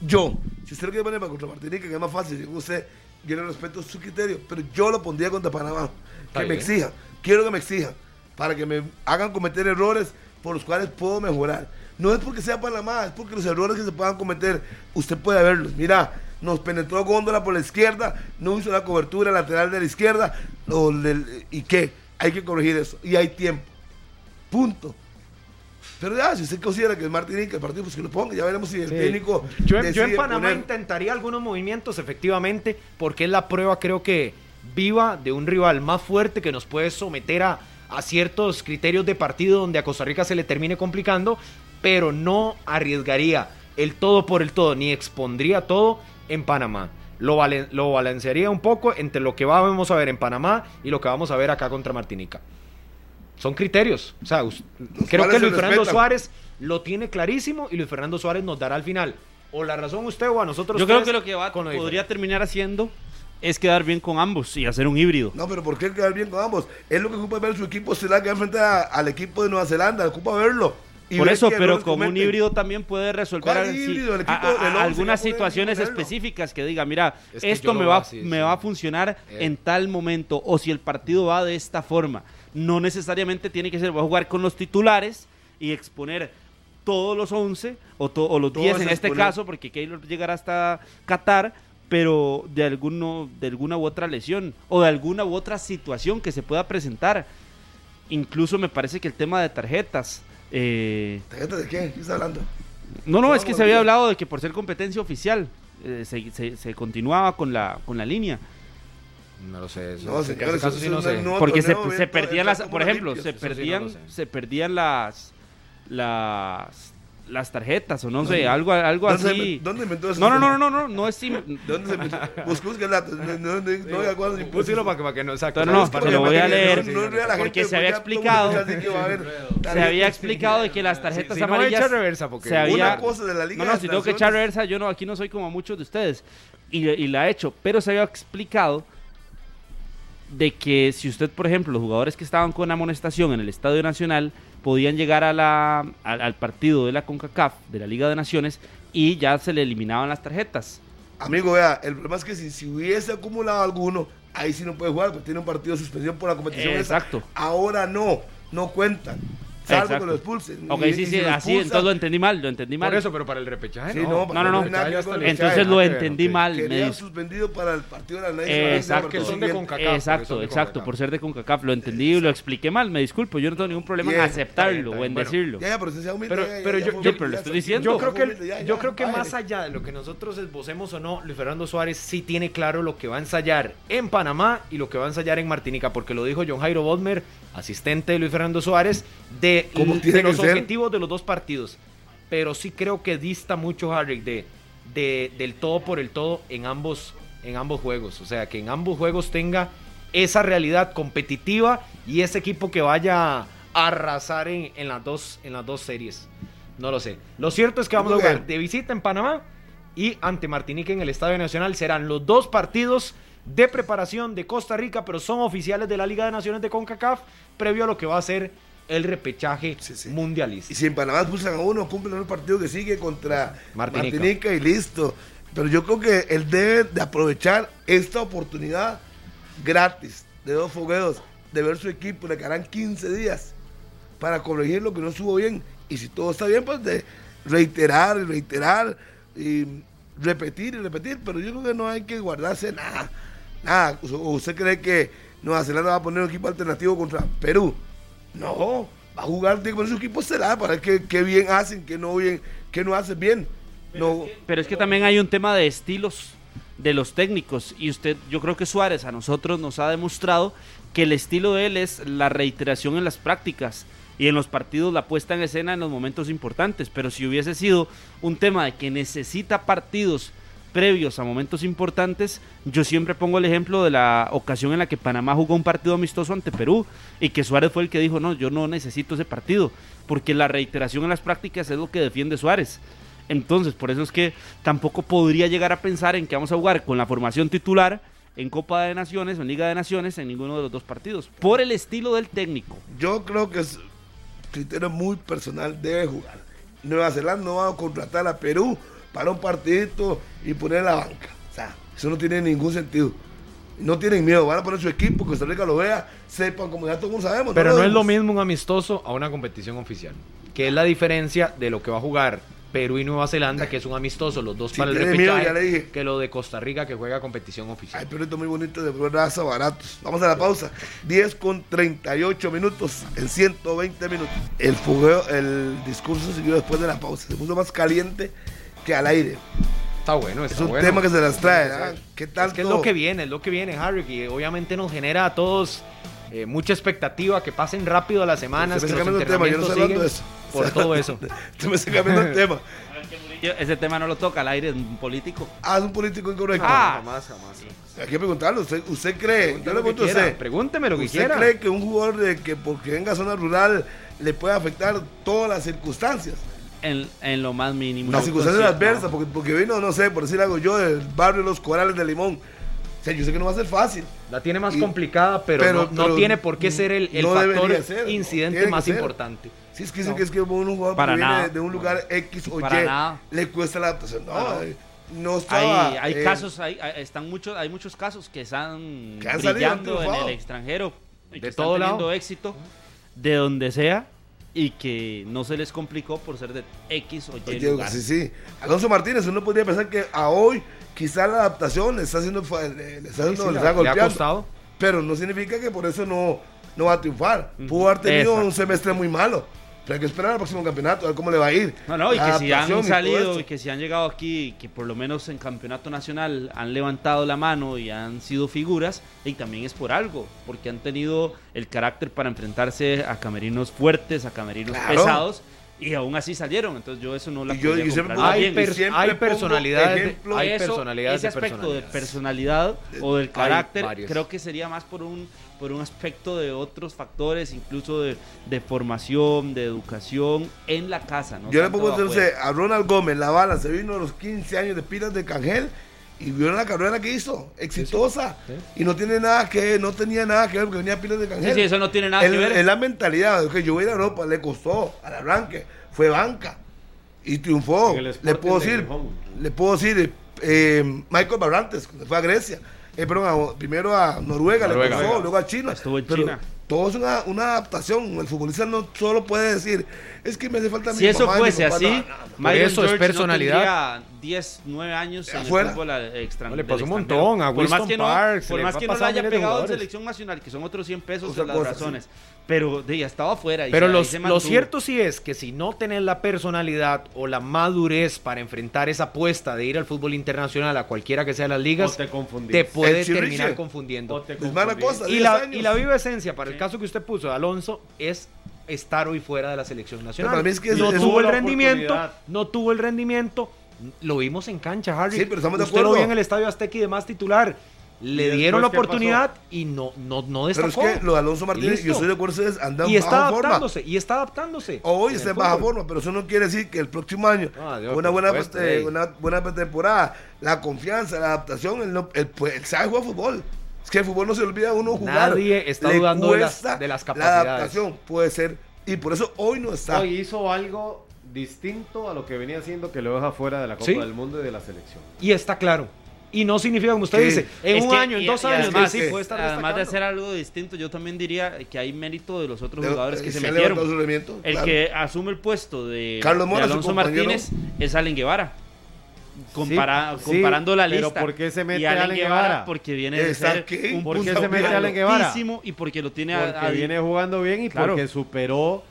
Yo. Si usted lo quiere poner para contra Martinica, que es más fácil, según usted, yo le respeto su criterio, pero yo lo pondría contra Panamá. Está Que me exijan. Quiero que me exijan. Para que me hagan cometer errores por los cuales puedo mejorar. No es porque sea Panamá, es porque los errores que se puedan cometer, usted puede verlos. Mira, nos penetró Góndola por la izquierda, no hizo la cobertura lateral de la izquierda, ¿y qué? Hay que corregir eso. Y hay tiempo. Punto. Pero ya, si usted considera que es Martinique el partido, pues que lo ponga. Ya veremos si el Sí. técnico. Yo, en- yo en Panamá poner- intentaría algunos movimientos, efectivamente, porque es la prueba, creo que, viva de un rival más fuerte que nos puede someter a, a ciertos criterios de partido donde a Costa Rica se le termine complicando, pero no arriesgaría el todo por el todo, ni expondría todo en Panamá. Lo, lo balancearía un poco entre lo que vamos a ver en Panamá y lo que vamos a ver acá contra Martinica. Son criterios. O sea, creo que Luis Fernando. Suárez lo tiene clarísimo y Luis Fernando Suárez nos dará al final. O la razón usted o a nosotros. Yo creo que lo que va, con lo podría diferente. terminar haciendo es quedar bien con ambos y hacer un híbrido. No, pero ¿por qué quedar bien con ambos? Es lo que ocupa ver su equipo estelar que va a al equipo de Nueva Zelanda, ocupa verlo. y Por eso, pero como un híbrido también puede resolver algunas situaciones específicas que diga, mira, Es que esto me va, así, me sí. va a funcionar Eh. en tal momento, o si el partido va de esta forma. No necesariamente tiene que ser, voy a jugar con los titulares y exponer todos los 11 o, to- o los Todo 10 es en este exponer. caso, porque Keylor llegará hasta Qatar, pero de, alguno, de alguna u otra lesión o de alguna u otra situación que se pueda presentar. Incluso me parece que el tema de tarjetas. eh, ¿Tarjeta de qué? ¿Qué está hablando? no, no, es que se había hablado de que por ser competencia oficial eh, se, se- se continuaba con la, con la línea. No lo sé. Eso, No, en señores, ese caso eso sí es no sé. Porque se, se perdían las, por ejemplo, limpios. se eso sí no perdían, sé. se perdían las, las, las tarjetas o no sé, algo, algo ¿Dónde se así. inventó- ¿Dónde inventó eso? No, no, no, no, no, no es sim- <laughs> ¿Dónde se inventó? Buscó que la... No, no, no, no, no, acuerdo ni para que, para que no exacto. No, para te lo voy a leer, No, no, no, porque gente se había explicado. sabe que va a haber <laughs> se había explicado de que las tarjetas Si no, amarillas echa reversa, porque- se había Una cosa de la Liga no no si tengo que echar reversa yo no aquí no soy como muchos de ustedes y, y la he hecho pero se había explicado de que si usted por ejemplo los jugadores que estaban con amonestación en el Estadio Nacional podían llegar a la, al, al partido de la Concacaf de la Liga de Naciones y ya se le eliminaban las tarjetas Amigo, vea, el problema es que si, si hubiese acumulado alguno, ahí sí no puede jugar, porque tiene un partido de suspensión por la competición. esa. Exacto. Ahora no, no cuentan. Salvo Exacto. que lo expulsen. ok Y- sí y sí lo así entonces lo entendí mal lo entendí mal Por eso, pero para el repechaje. Sí, no, no, no, entonces lo entendí ok. mal me Querían suspendido para el partido de la Nación. Eh, exacto. Que son de CONCACAF. porque Exacto, exacto, por ser de CONCACAF, lo entendí y lo expliqué mal, me disculpo, yo no tengo ningún problema en aceptarlo o en decirlo. Ya, pero yo- ya, estoy diciendo. Yo creo que, más allá de lo que nosotros esbocemos o no, Luis Fernando Suárez sí tiene claro lo que va a ensayar en Panamá y lo que va a ensayar en Martinica, porque lo dijo John Jairo Bodmer, asistente de Luis Fernando Suárez, de, ¿Cómo de los objetivos de los dos partidos. Pero sí creo que dista mucho Harry de, de- del todo por el todo en ambos, en ambos juegos. O sea, que en ambos juegos tenga esa realidad competitiva y ese equipo que vaya a arrasar en, en las, dos, en las dos series. No lo sé. Lo cierto es que vamos a jugar de visita en Panamá y ante Martinique en el Estadio Nacional. Serán los dos partidos de preparación de Costa Rica, pero son oficiales de la Liga de Naciones de CONCACAF, previo a lo que va a ser el repechaje Sí, sí. mundialista. Y si en Panamá expulsan a uno, cumplen el partido que sigue contra Martinica. Martinica. y listo. Pero yo creo que él debe de aprovechar esta oportunidad gratis de dos fogueos, de ver su equipo, le quedarán 15 días para corregir lo que no estuvo bien. Y si todo está bien, pues de reiterar y reiterar y repetir y repetir. Pero yo creo que no hay que guardarse nada. Nada. ¿O usted cree que Nueva Zelanda va a poner un equipo alternativo contra Perú? No, va a jugar, poner su equipo estelar para ver qué, qué bien hacen, qué no bien, qué no hacen bien. No, Pero es que también hay un tema de estilos de los técnicos y usted, yo creo que Suárez a nosotros nos ha demostrado que el estilo de él es la reiteración en las prácticas y en los partidos la puesta en escena en los momentos importantes, pero si hubiese sido un tema de que necesita partidos previos a momentos importantes, yo siempre pongo el ejemplo de la ocasión en la que Panamá jugó un partido amistoso ante Perú y que Suárez fue el que dijo, no, yo no necesito ese partido, porque la reiteración en las prácticas es lo que defiende Suárez. Entonces, por eso es que tampoco podría llegar a pensar en que vamos a jugar con la formación titular en Copa de Naciones o en Liga de Naciones en ninguno de los dos partidos, por el estilo del técnico. yo creo que es criterio muy personal, debe jugar. Nueva Zelanda no va a contratar a Perú para un partidito y poner la banca. O sea, eso no tiene ningún sentido. No tienen miedo, van a poner su equipo, que Costa Rica lo vea, sepan como ya todos sabemos. Pero no es lo mismo un amistoso a una competición oficial. Que es la diferencia de lo que va a jugar Perú y Nueva Zelanda, que es un amistoso, los dos Si para el miedo, repechaje, que lo de Costa Rica que juega competición oficial. Hay perritos muy bonitos de raza, baratos. Vamos a la pausa. 10 con 38 minutos en 120 minutos. El fogueo, el discurso siguió después de la pausa. Se puso más caliente que al aire. está bueno, está Es un bueno. tema que se las trae. ¿ah? ¿Qué tal? Es que es lo que viene, es lo que viene, Harry, y obviamente nos genera a todos eh, mucha expectativa, que pasen rápido las semanas, Se me que está los cambiando el tema, yo no estoy hablando de eso. por todo eso. <laughs> Se me está cambiando el tema. Ese tema no lo toca al aire, es un político. Ah, es un político incorrecto. Ah. jamás, jamás. Hay que preguntarle. ¿Usted, usted cree? Yo le pregunto a usted. Pregúnteme lo que ¿Usted quiera. cree que un jugador de que porque venga a zona rural le puede afectar todas las circunstancias? En, en lo más mínimo. Las circunstancias adversas, porque, porque vino, no sé, por decir algo yo, del barrio Los Corales de Limón. O sea, yo sé que no va a ser fácil. La tiene más Y- complicada, pero, pero- no, no pero tiene por qué ser el, el no factor ser, incidente que más ser. importante. Si es que dicen que es que un jugador Para que viene nada. de un lugar X o Para Y nada. le cuesta la adaptación. No, No. eh, no estaba. Hay, hay eh, casos, hay, están muchos, hay muchos casos que están Que brillando en el extranjero y que De están todo teniendo lado. éxito de donde sea y que no se les complicó por ser de X o Y Oye, lugar. sí, sí. Alonso Martínez, uno podría pensar que a hoy quizá la adaptación le está haciendo, le, está, haciendo- Sí, le le está le ha costado. Pero no significa que por eso no, no va a triunfar. Pudo haber tenido Exacto. un semestre muy malo. Pero hay que esperar al próximo campeonato, a ver cómo le va a ir. No, no, y que si han salido y que si han llegado aquí, que por lo menos en campeonato nacional han levantado la mano y han sido figuras, y también es por algo, porque han tenido el carácter para enfrentarse a camerinos fuertes, a camerinos Claro. pesados, y aún así salieron. Entonces yo eso no la yo- siempre Hay, per- hay personalidades, de- hay eso, personalidades ese de aspecto de personalidades. personalidad o del carácter creo que sería más por un por un aspecto de otros factores incluso de, de formación de educación en la casa ¿no? Yo le pongo entonces a Ronald Gómez, la bala, se vino a los 15 años de pilas de Cangel y vio la carrera que hizo, exitosa. Y no tiene nada que no tenía nada que ver porque venía a pilas de Cangel. Sí, sí, eso no tiene nada Es- que ver. Es la mentalidad, que yo voy a ir a Europa, le costó al arranque, fue banca y triunfó. En el Le Sporting puedo de decir, le puedo decir, eh, Michael Barrantes, cuando fue a Grecia, eh, perdón, a- primero a Noruega, Noruega. le costó, luego a China. Estuvo en Pero China. Todo es una, una adaptación. El futbolista no solo puede decir, es que me hace falta si mi eso mamá y mi fuese papá". así No, no, eso es George personalidad. no tendría 10, 9 años en Afuera. el fútbol extranjero. No, le pasó un montón, a por más Winston que no, Parks, por más que no le haya pegado en selección nacional, que son otros 100 pesos Otra de las razones. Pero de, ya estaba afuera. y Pero se- lo, lo cierto sí es que si no tenés la personalidad o la madurez para enfrentar esa apuesta de ir al fútbol internacional a cualquiera que sea las ligas, O te puede terminar confundiendo. te Es mala confundís. cosa. Y 10 la, años. y la viva esencia, para el caso que usted puso de Alonso, es estar hoy fuera de la selección nacional. es que no es tuvo el rendimiento, no tuvo el rendimiento. Lo vimos en cancha, Harry. Sí, pero estamos de Usted lo acuerdo. vio en el Estadio Azteca y demás titular. Le ¿Y dieron la oportunidad y no, no, no Pero es destacó. que lo de Alonso Martínez, yo estoy de acuerdo, ustedes andan y en está baja forma. adaptándose, y está adaptándose. Hoy está en baja fútbol. forma, pero eso no quiere decir que el próximo año, Ah, Dios, con una buena, eh, una buena temporada, la confianza, la adaptación, él, no- él, pues, él sabe jugar fútbol. Es que el fútbol no se olvida a uno jugar. Nadie está Le dudando de las- de las La capacidades. adaptación puede ser, y por eso hoy no está. Hoy hizo algo distinto a lo que venía haciendo que lo deja fuera de la Copa Sí. del Mundo y de la selección. Y está claro. Y no significa, como usted Sí. dice, en Es un que- año, en dos y años, además, sí, puede estar Además de hacer algo distinto, yo también diría que hay mérito de los otros De- jugadores que eh, se, se metieron. El claro. que asume el puesto de, Carlos de Mora, Alonso. Martínez es Allen Guevara. Compara- Sí, comparando la pero lista. ¿por qué se mete Allen Allen Guevara? Guevara? Porque viene de Está ser un ¿Por qué se mete Allen Guevara? y porque lo tiene a- Porque a- viene jugando bien y Claro. porque superó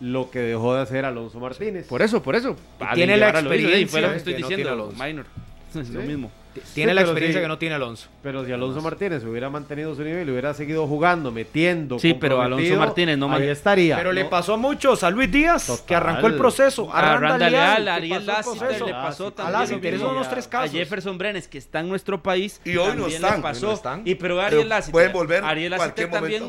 lo que dejó de hacer Alonso Martínez. Por eso, por eso. Allen tiene la Guevara lo hizo, y fue lo que experiencia estoy que no diciendo, Alonso. Minor. <laughs> Es lo Sí. mismo. Tiene Sí, la experiencia que no tiene Alonso. Pero si Alonso Martínez hubiera mantenido su nivel y hubiera seguido jugando, metiendo, Sí, pero Alonso Martínez no ahí estaría. Pero le pasó a muchos, a Luis Díaz, Total. que arrancó el proceso, A Randa Leal, que a Ariel Lassiter le pasó A también. Lassiter, lo esos son mismo. los tres A. Jefferson Brenes, que está en nuestro país. Y hoy no están, le pasó. hoy no están. Y pero Pero Ariel Lassiter, pueden volver Ariel Lassiter también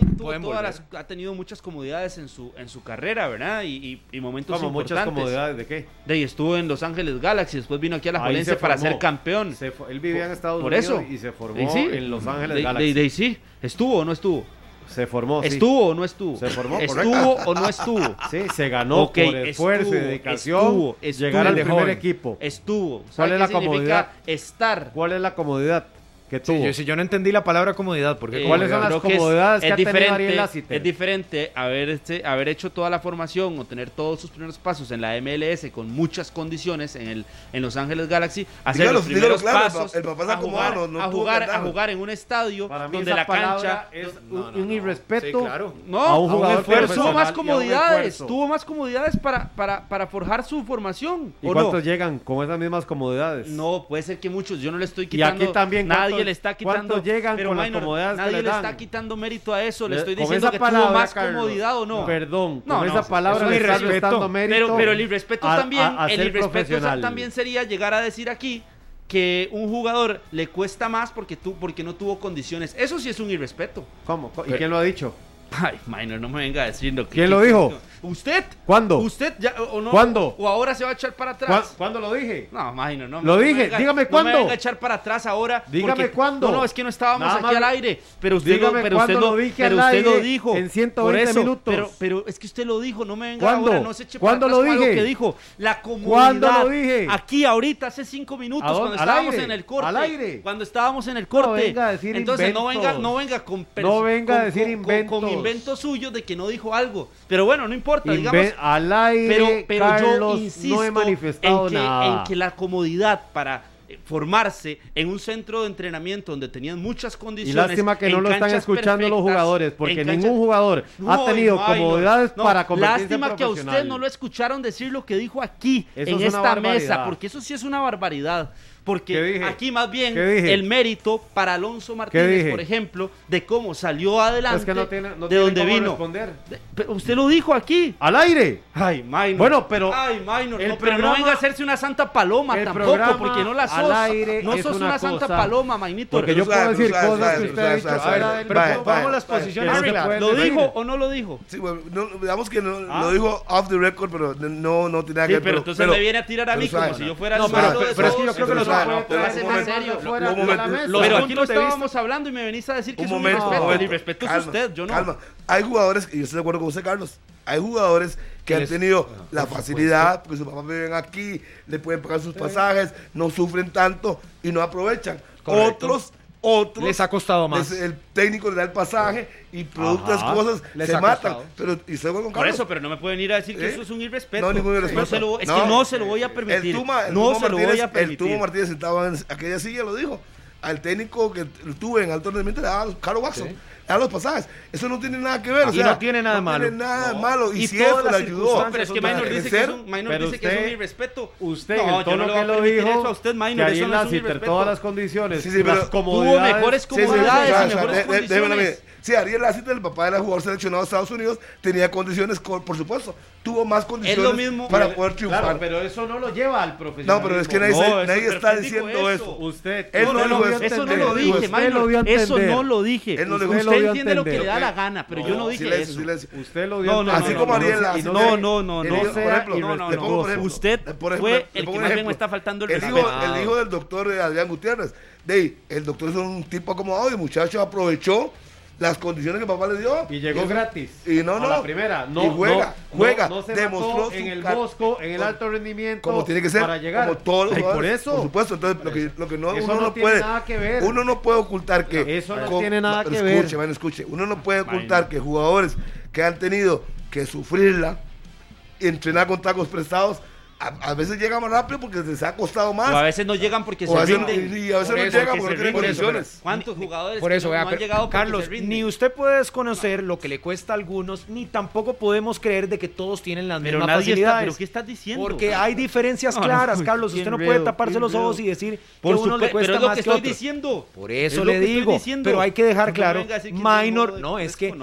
las- ha tenido muchas comodidades en su, en su carrera, ¿verdad? Y, y, y momentos Como muchas importantes. comodidades de qué. De ahí estuvo en Los Ángeles Galaxy, después vino aquí a la Jolense se para ser campeón. Se fue- él vivía en Estados Por Unidos eso. y se formó sí, en Los Ángeles de- Galaxy. de- de- sí, estuvo o no estuvo. Se formó, sí. ¿Estuvo o no estuvo? Se formó, ¿Estuvo o no estuvo? <laughs> Sí, se ganó Ok, por esfuerzo y dedicación estuvo, estuvo. llegar al primer joven. equipo. Estuvo. ¿Cuál ¿Sabe es la comodidad? Estar. ¿Cuál es la comodidad? que tuvo. Si yo no entendí la palabra comodidad, porque eh, ¿cuáles son las comodidades que, es, que es ha tenido Ariel Es diferente haber, este, haber hecho toda la formación o tener todos sus primeros pasos en la MLS con muchas condiciones en, el, en Los Ángeles Galaxy, hacer los primeros claro, pasos el papá a jugar, a, jugar en un estadio donde la cancha es un, irrespeto sí, claro. no, a un jugador a un tuvo más comodidades, tuvo más comodidades para, para, para forjar su formación. ¿Y cuántos llegan con esas mismas comodidades? No, puede ser que muchos, yo no le estoy quitando. Y aquí también nadie le está quitando. llegan pero minor, nadie le, está quitando mérito a eso. Le, estoy diciendo que tuvo más comodidad o no. Perdón, no, esa palabra le está dando mérito. Pero, el irrespeto también, el irrespeto también sería llegar a decir aquí que un jugador le cuesta más porque tú porque no tuvo condiciones. Eso sí es un irrespeto. ¿Cómo? ¿Y quién lo ha dicho? <laughs> Ay, Minor, no me venga diciendo. que. ¿Quién lo dijo? ¿Usted? ¿Cuándo? ¿Usted ya o no? ¿Cuándo? ¿O ahora se va a echar para atrás? ¿Cuándo lo dije? No, imagino, no. Lo dije, dígame cuándo. No me venga a echar para atrás ahora. Dígame cuándo. No, no, es que no estábamos aquí al aire. Pero usted, dígame lo, pero lo, dije pero usted lo dijo. En 120 minutos. Pero, pero, es que usted lo dijo, no me venga ¿Cuándo? ahora, no se eche ¿Cuándo lo dije? Que dijo. La comunidad. ¿Cuándo lo dije? Aquí, ahorita, hace cinco minutos, cuando estábamos en el corte. Al aire. Cuando estábamos en el corte. No venga a decir Entonces, no venga, no venga con. No venga a decir inventos. Con inventos suyos de que no dijo algo. Pero bueno, no importa importa, Inve digamos. Al aire, pero, pero Carlos, yo insisto no he manifestado en que, nada. en que la comodidad para eh, formarse en un centro de entrenamiento donde tenían muchas condiciones. Y lástima que no lo están escuchando los jugadores, porque cancha... ningún jugador no, ha tenido no, comodidades no, para convertirse Lástima que a usted no lo escucharon decir lo que dijo aquí, eso en es esta mesa, porque eso sí es una barbaridad. Porque aquí más bien el mérito para Alonso Martínez, por ejemplo, de cómo salió adelante, es de dónde vino. Usted lo dijo aquí. Al aire. Ay, Minor. Bueno, pero. Ay, Minor. Pero no venga a hacerse una santa paloma tampoco, porque no la sos. Al aire no sos una, santa paloma, Magnito. Porque yo puedo decir cosas que usted ha. Pero vamos las posiciones. ¿Lo dijo o no lo dijo? Sí, bueno, digamos que lo ah. dijo off the record, pero no, no tiene nada que ver. pero entonces me viene a tirar a mí como si yo fuera el pero es que yo creo que los no, no, serio. Pero aquí lo estábamos hablando y me venís a decir que es un irrespeto. El irrespeto es usted, yo no. Calma, hay jugadores, y yo estoy de acuerdo con usted, Carlos, hay jugadores que han tenido ah, la facilidad, porque sus papás viven aquí, le pueden pagar sus pasajes, no sufren tanto y no aprovechan. Otros otros. Les ha costado más. El técnico le da el pasaje y productas cosas les se matan. Pero, se con Por eso, pero no me pueden ir a decir que ¿Eh? eso es un irrespeto. No, ningún irrespeto. No se lo, es que no se lo voy a permitir. El no se lo voy a permitir. El Tuma Martínez estaba en aquella silla, lo dijo. Al técnico que tuve en alto rendimiento le daba Caro Watson a los pasajes. Eso no tiene nada que ver. Y no tiene nada malo. Tiene nada malo. Y, si eso le ayudó. Pero es que Maynor dice, que, es un irrespeto. Usted, no, el yo no que lo dijo, eso a usted, Maynor, eso no es un todas las condiciones, sí, sí, pero, las. Hubo mejores comodidades sí, sí, y. Sí, Ariel Lassiter, el papá del jugador seleccionado de Estados Unidos, tenía condiciones, por supuesto, tuvo más condiciones lo mismo, para poder triunfar. Pero eso no lo lleva al profesional. No, pero es que nadie, está diciendo eso. Usted, él no, no, lo, eso no lo dije, Maynor, eso no lo dije. Él no le entiende lo que le da la gana, pero yo no dije silencio, eso. Silencio. Usted lo dio no, no, Así como Ariela. No, no, no, no. No Usted eh, fue el que más bien me está faltando el respeto. El hijo del doctor eh, Adrián Gutiérrez. el doctor es un tipo acomodado y muchacho aprovechó las condiciones que papá le dio. Y llegó gratis. Y no, no. La primera, no. Y juega, juega. No, demostró en el Bosco, en el alto rendimiento. Como tiene que ser. Para llegar. Como todos por eso. Por supuesto. Entonces, lo que, lo que no, eso uno no, tiene. Nada que ver. Uno no puede ocultar que. Eso no tiene nada que ver. Escuche, man, escuche. Uno no puede ocultar que jugadores que han tenido que sufrirla, entrenar con tacos prestados, a, veces llegan más rápido porque les ha costado más. O a veces no llegan porque o se rinden. Y a veces no eso, llegan porque, porque no tienen condiciones. ¿Cuántos jugadores por eso, no, vea, Carlos, ni usted puede desconocer lo que le cuesta a algunos, ni tampoco podemos creer de que todos tienen las pero mismas facilidades. ¿Pero qué estás diciendo? Porque hay diferencias <laughs> claras, Carlos. Usted no puede taparse los ojos y decir por que uno le cuesta más. pero es lo que, estoy diciendo. Por eso es le digo. Pero hay que dejar claro, Minor, eh, no, es que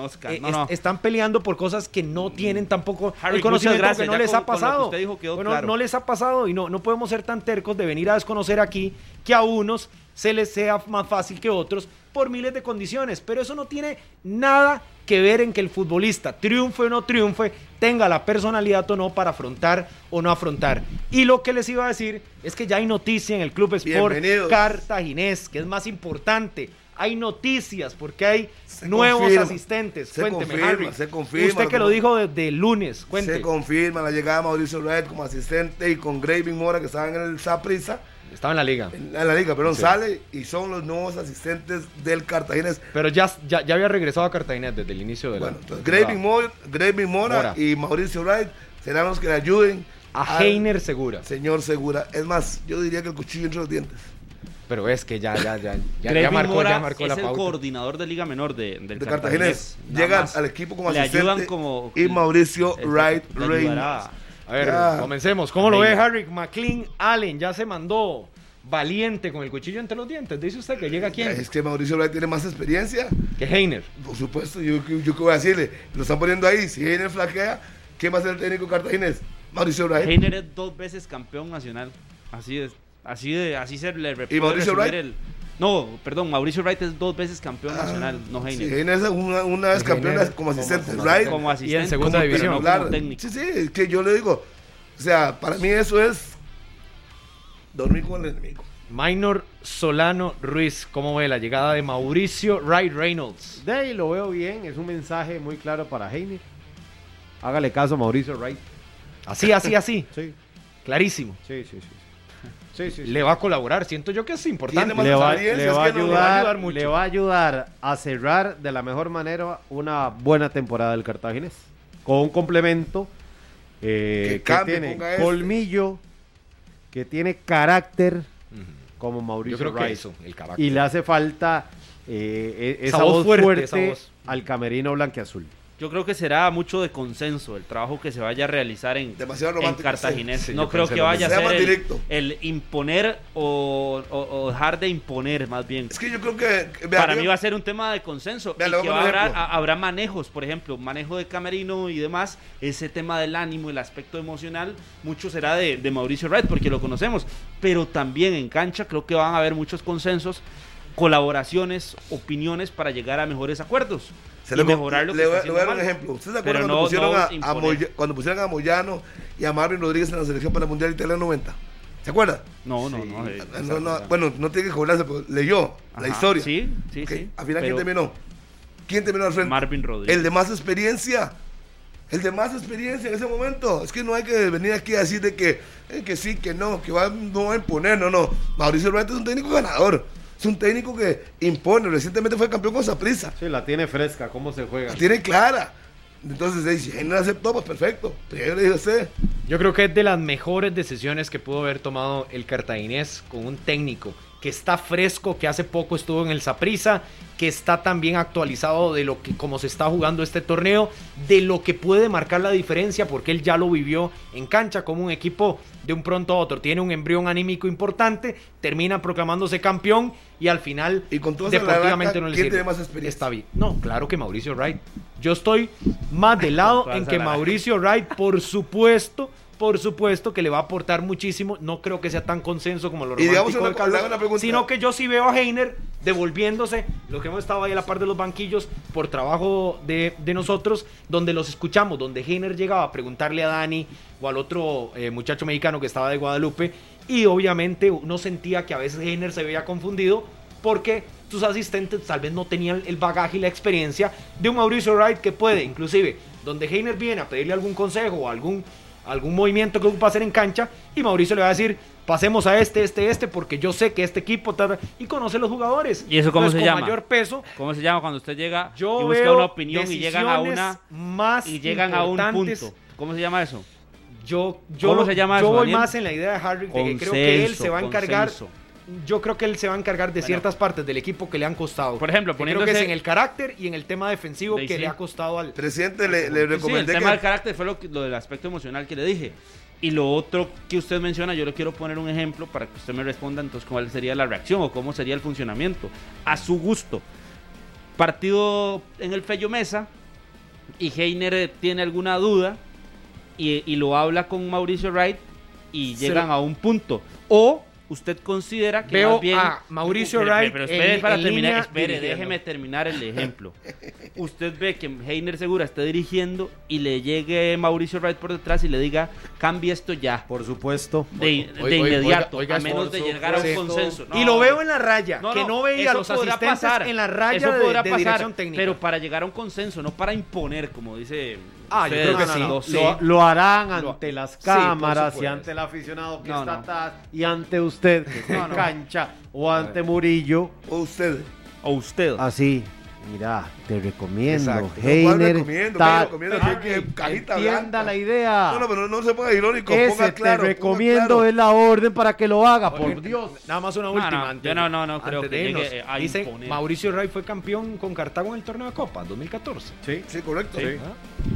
están peleando por cosas que no mm. tienen tampoco el conocimiento que no les ha pasado. Usted dijo claro no les ha pasado y no, no podemos ser tan tercos de venir a desconocer aquí que a unos se les sea más fácil que otros por miles de condiciones, pero eso no tiene nada que ver en que el futbolista, triunfe o no triunfe, tenga la personalidad o no para afrontar o no afrontar. Y lo que les iba a decir es que ya hay noticia en el Club Sport Cartaginés, que es más importante. Hay noticias porque hay Se nuevos confirma, asistentes. se Cuénteme, confirma, Harry. se confirma Usted que lo dijo desde el lunes, cuente. Se confirma la llegada de Mauricio Red como asistente y con Graving Mora que estaba en el Saprissa. Estaba en la liga. en la liga, perdón, Sí. sale y son los nuevos asistentes del Cartaginés. Pero ya, ya, ya había regresado a Cartagena desde el inicio de la. Bueno, entonces Graving Mora, Graving Mora, Mora. y Mauricio Wright serán los que le ayuden A Heiner Segura. Señor Segura. Es más, yo diría que el cuchillo entre los dientes. Pero es que ya, ya, ya. Ya, marcó, Mora ya marcó es la el pauta. coordinador de Liga Menor de, del De Cartaginés. Llega más. al equipo como Le asistente. ayudan como- y Mauricio Wright Reynolds. A ver, Ya. comencemos. ¿Cómo lo ve. Harry McLean Allen? Ya se mandó valiente con el cuchillo entre los dientes. Dice usted que llega quién? Es que Mauricio Wright tiene más experiencia. Que Heiner. Por supuesto, yo, yo, yo qué voy a decirle. Lo están poniendo ahí. Si Heiner flaquea, ¿quién va a ser el técnico cartaginés? Mauricio Wright. Heiner es dos veces campeón nacional. Así es. Así de, así se le ¿Y Mauricio Wright? el- no, perdón, Mauricio Wright es dos veces campeón Ah, nacional, no sí, Heiner. Heiner es una, una vez campeón Heiner como asistente. como- Wright, como asistente, segunda como- división. pero no como técnico. Sí, sí, es que yo le digo. O sea, para mí eso es dormir con el enemigo. Minor Solano Ruiz. ¿Cómo ve la llegada de Mauricio Wright Reynolds? De ahí lo veo bien, es un mensaje muy claro para Heiner. Hágale caso a Mauricio Wright. Así, así, así. Sí, Clarísimo. sí, sí. sí. Sí, sí, sí. Le va a colaborar. Siento yo que es importante. Le va, le es va a que no, le va a ayudar, ayudar mucho. le va a ayudar a cerrar de la mejor manera una buena temporada del Cartaginés. Con un complemento eh, Que que, tiene este. colmillo, que tiene carácter como Mauricio Yo creo que Wright. eso, el carácter. Y le hace falta eh, e- esa, Esa voz voz fuerte, fuerte, esa voz. al camerino blanqueazul. Yo creo que será mucho de consenso el trabajo que se vaya a realizar en, en Cartaginés. sí. Sí, no creo que vaya a ser el, el imponer o, o- o dejar de imponer, más bien. Es que yo creo que. vea, Para yo- mí va a ser un tema de consenso. Vea, y que habrá, ejemplo. a- habrá manejos, por ejemplo, manejo de camerino y demás. Ese tema del ánimo, el aspecto emocional, mucho será de, de Mauricio Wright, porque lo conocemos. Pero también en cancha creo que van a haber muchos consensos, colaboraciones, opiniones para llegar a mejores acuerdos. Se y le, mejorar lo que le voy, está le voy a dar un mal. ejemplo. ¿Ustedes se acuerdan no- cuando, pusieron no a- a. Moya- cuando pusieron a Moyano y a Marvin Rodríguez en la selección para el Mundial Italia 90? ¿Se acuerdan? No, no, no. eh, no, no, bueno, no tiene que cobrarse, pero leyó la historia. Sí, sí, Ok, sí. Al final, ¿quién terminó? ¿Quién terminó al frente? Marvin Rodríguez. El de más experiencia. El de más experiencia en ese momento. Es que no hay que venir aquí a decir de que, eh, que sí, que no, que va, no va a imponer. No, no. Mauricio Wright es un técnico ganador. Es un técnico que impone. Recientemente fue campeón con Saprissa. Sí, la tiene fresca, cómo se juega. La tiene clara. Entonces, si Heiner aceptó, pues perfecto. Pero yo le dije a usted, Yo creo que es de las mejores decisiones que pudo haber tomado el cartaginés con un técnico que está fresco, que hace poco estuvo en el Saprissa, que está también actualizado de lo que como se está jugando este torneo, de lo que puede marcar la diferencia, porque él ya lo vivió en cancha como un equipo de un pronto a otro tiene un embrión anímico importante, termina proclamándose campeón y al final Y con deportivamente no le ¿quién sirve. tiene más experiencia? Está bien. No, claro que Mauricio Wright. Yo estoy más del lado <laughs> en que. Mauricio Wright, por supuesto, por supuesto que le va a aportar muchísimo. No creo que sea tan consenso como lo Y digamos romántico una de co- Carlos, le hago una pregunta. sino que yo sí veo a Heiner devolviéndose, lo que hemos estado ahí a la par de los banquillos por trabajo de, de nosotros, donde los escuchamos, donde Heiner llegaba a preguntarle a Dani o al otro eh, muchacho mexicano que estaba de Guadalupe, y obviamente uno sentía que a veces Heiner se veía confundido porque sus asistentes tal vez no tenían el bagaje y la experiencia de un Mauricio Wright que puede, inclusive, donde Heiner viene a pedirle algún consejo o algún, algún movimiento que ocupa hacer en cancha, y Mauricio le va a decir, pasemos a este, este, este, porque yo sé que este equipo, ta, ta", y conoce los jugadores. ¿Y eso cómo Entonces, se con llama? mayor peso, ¿Cómo se llama cuando usted llega yo y busca veo una opinión y llegan a una más y llegan a un punto? ¿Cómo se llama eso? Yo, yo, ¿Cómo se llama yo eso, voy Daniel? más en la idea de Harry, de que creo que él se va a encargar. consenso. Yo creo que él se va a encargar de Bueno. ciertas partes del equipo que le han costado. Por ejemplo, Que creo que poniéndose- es en el carácter y en el tema defensivo Sí, que sí. le ha costado al. presidente, le, le Sí, el recomendé tema del que. carácter fue lo, que- lo del aspecto emocional que le dije. Y lo otro que usted menciona, yo le quiero poner un ejemplo para que usted me responda entonces cuál sería la reacción o cómo sería el funcionamiento. A su gusto. Partido en el Fello Mesa y Heiner tiene alguna duda y, y lo habla con Mauricio Wright y llegan lo- a un punto. O usted considera que Veo más bien a Mauricio Pero- Wright pero espere en- para en terminar, línea espere, dirigiendo. déjeme terminar el ejemplo. Usted ve que Heiner Segura está dirigiendo y le llegue Mauricio Wright por detrás y le diga, cambie esto ya. Por supuesto. De, Oiga, de oiga, inmediato, oiga, a menos de llegar a un supuesto. consenso. y lo veo en la raya, No, que no, veía a los asistentes pasar, en la raya eso de, podrá de pasar, dirección técnica. Pero para llegar a un consenso, no para imponer, como dice. Ah, yo creo que sí. Lo, harán Lo- ante las Sí, cámaras y ante el aficionado que No, está no. atrás y ante usted que en no. cancha o ante Murillo, O usted. O usted. así. Mira, te recomiendo. Exacto. ¿Cuál Heiner, recomiendo? ¿Qué recomiendo? Ah, ¿Qué- qué cajita Entienda blanca? la idea. No, no, pero no se ponga irónico. Ese ponga te claro. recomiendo claro. es la orden para que lo haga, por Dios. Nada más una No, última. no, antes yo no, no, no creo que llegue a. Mauricio Ray fue campeón con Cartago en el torneo de Copa en 2014. Sí, correcto. Ah,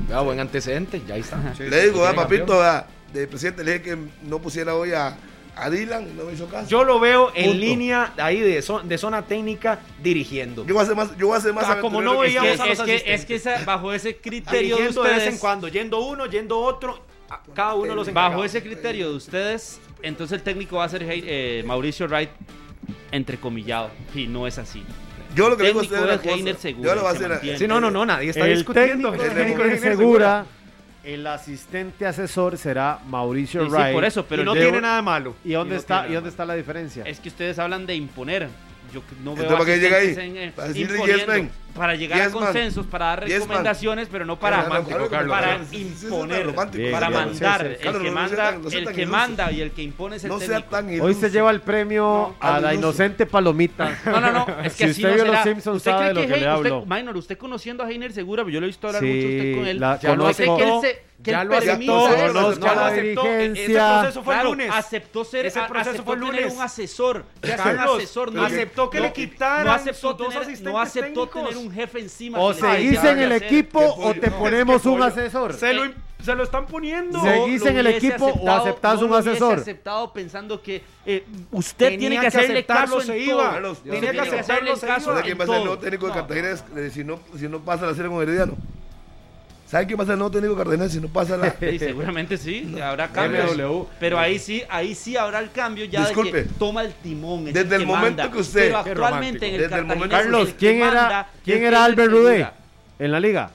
vea, buen antecedente, ya ahí está. Le digo, ah, papito, ah, de presidente, le dije que no pusiera hoy a, a Dylan no me hizo caso. Yo lo veo en Punto. línea ahí de, zo- de zona técnica dirigiendo. Yo voy a hacer más, yo voy a hacer más Ah, como no que Es que, veíamos a los es, que, asistentes. es que esa- bajo ese criterio de Dirigiendo de ustedes, vez en cuando, yendo uno, yendo otro, cada uno los bajo ese criterio de ustedes, entonces el técnico va a ser eh, Mauricio Wright entrecomillado y no es así. Yo lo que digo técnico es. Segura Yo lo voy a hacer. Sí, no, no, no, nadie está el discutiendo. técnico El técnico Heiner es Segura, el asistente asesor será Mauricio Sí, sí, Wright. por eso, pero y no tiene nada de malo. ¿Y dónde Y no está y dónde está la diferencia? Es que ustedes hablan de imponer. Yo no veo Entonces, ¿para qué llega ahí? en, eh, Para decirle imponiendo, yes, man. Para llegar Yes, a man. consensos, para dar Yes, man. recomendaciones, pero no para, Romántico, Carlos. para imponer, Bien, para bien, mandar. sí, sí. El Carlos, que no manda, tan- no el que manda y el que impone es el No sea técnico. tan Hoy se lleva el premio No, a la inocente palomita. <laughs> No, no, no, es que Si así usted no vio será. Los Simpsons ¿Usted sabe cree lo que, que le hablo. usted, Minor, usted conociendo a Heiner Segura, yo lo he visto hablar Sí, mucho usted con él. la Ya no sé conozco. que él se que Ya él lo aceptó, eso. lo aceptó ya la lo aceptó. Ese proceso fue el Claro, lunes. aceptó ser, Ese proceso aceptó fue el tener lunes. un asesor. Ya es un Carlos, asesor, no aceptó que no- le quitaran no aceptó sus dos tener, asistentes no aceptó técnicos. tener un jefe encima. O seguís en el equipo o te ponemos un asesor. Se lo, se lo están poniendo. ¿Seguís en el equipo o aceptás no un asesor? aceptado pensando que eh, usted Tenía tiene que que hacerle aceptarlo, caso se iba. tenía tiene que hacerle aceptarlo, se caso iba. ¿Sabe en quién va a ser el nuevo técnico de. Cartagena eh, si no, si no pasa la serie con Herediano? ¿Sabe quién va a ser el nuevo técnico de Cartagena si no pasa la... <laughs> Sí, seguramente sí, <laughs> habrá cambios. MW. Pero ahí sí, ahí sí habrá el cambio ya de Disculpe. que toma el timón. es Desde el que momento manda. que usted- Pero Qué actualmente en el Desde el momento- Cartaginés, Carlos, ¿quién era, quién era Albert. Rudé en la liga?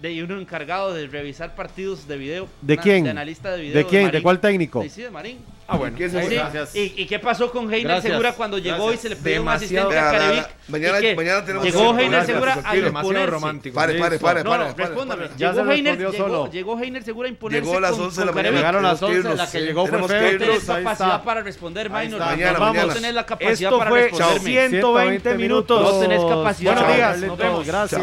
De uno encargado de revisar partidos de video. ¿De una- quién? De analista de video. ¿De quién? ¿De Marín. cuál técnico? Sí, sí, de Marín. Ah, bueno. ¿Quién se Sí, fue? Gracias. ¿Y, y qué pasó con Heiner Gracias. Segura cuando llegó y se le pidió un asistente a Carevic? Mañana- ¿Y qué? mañana tenemos Llegó Heiner gracias, Segura a imponerse. romántico. Pare, pare, pare, No, respóndame. pare. Ya Llegó, se Heiner, llegó, solo. llegó Heiner Segura a imponerse Llegó a las con, 11 de la mañana. Llegaron a las Tenemos 11, que la que llegó fue Tenemos que Feo, No tenés capacidad para responder. Mañana, No vamos mañana. a tener la capacidad Esto para fue responderme. 120 minutos. No tenés capacidad. Buenos días. Nos vemos. Gracias.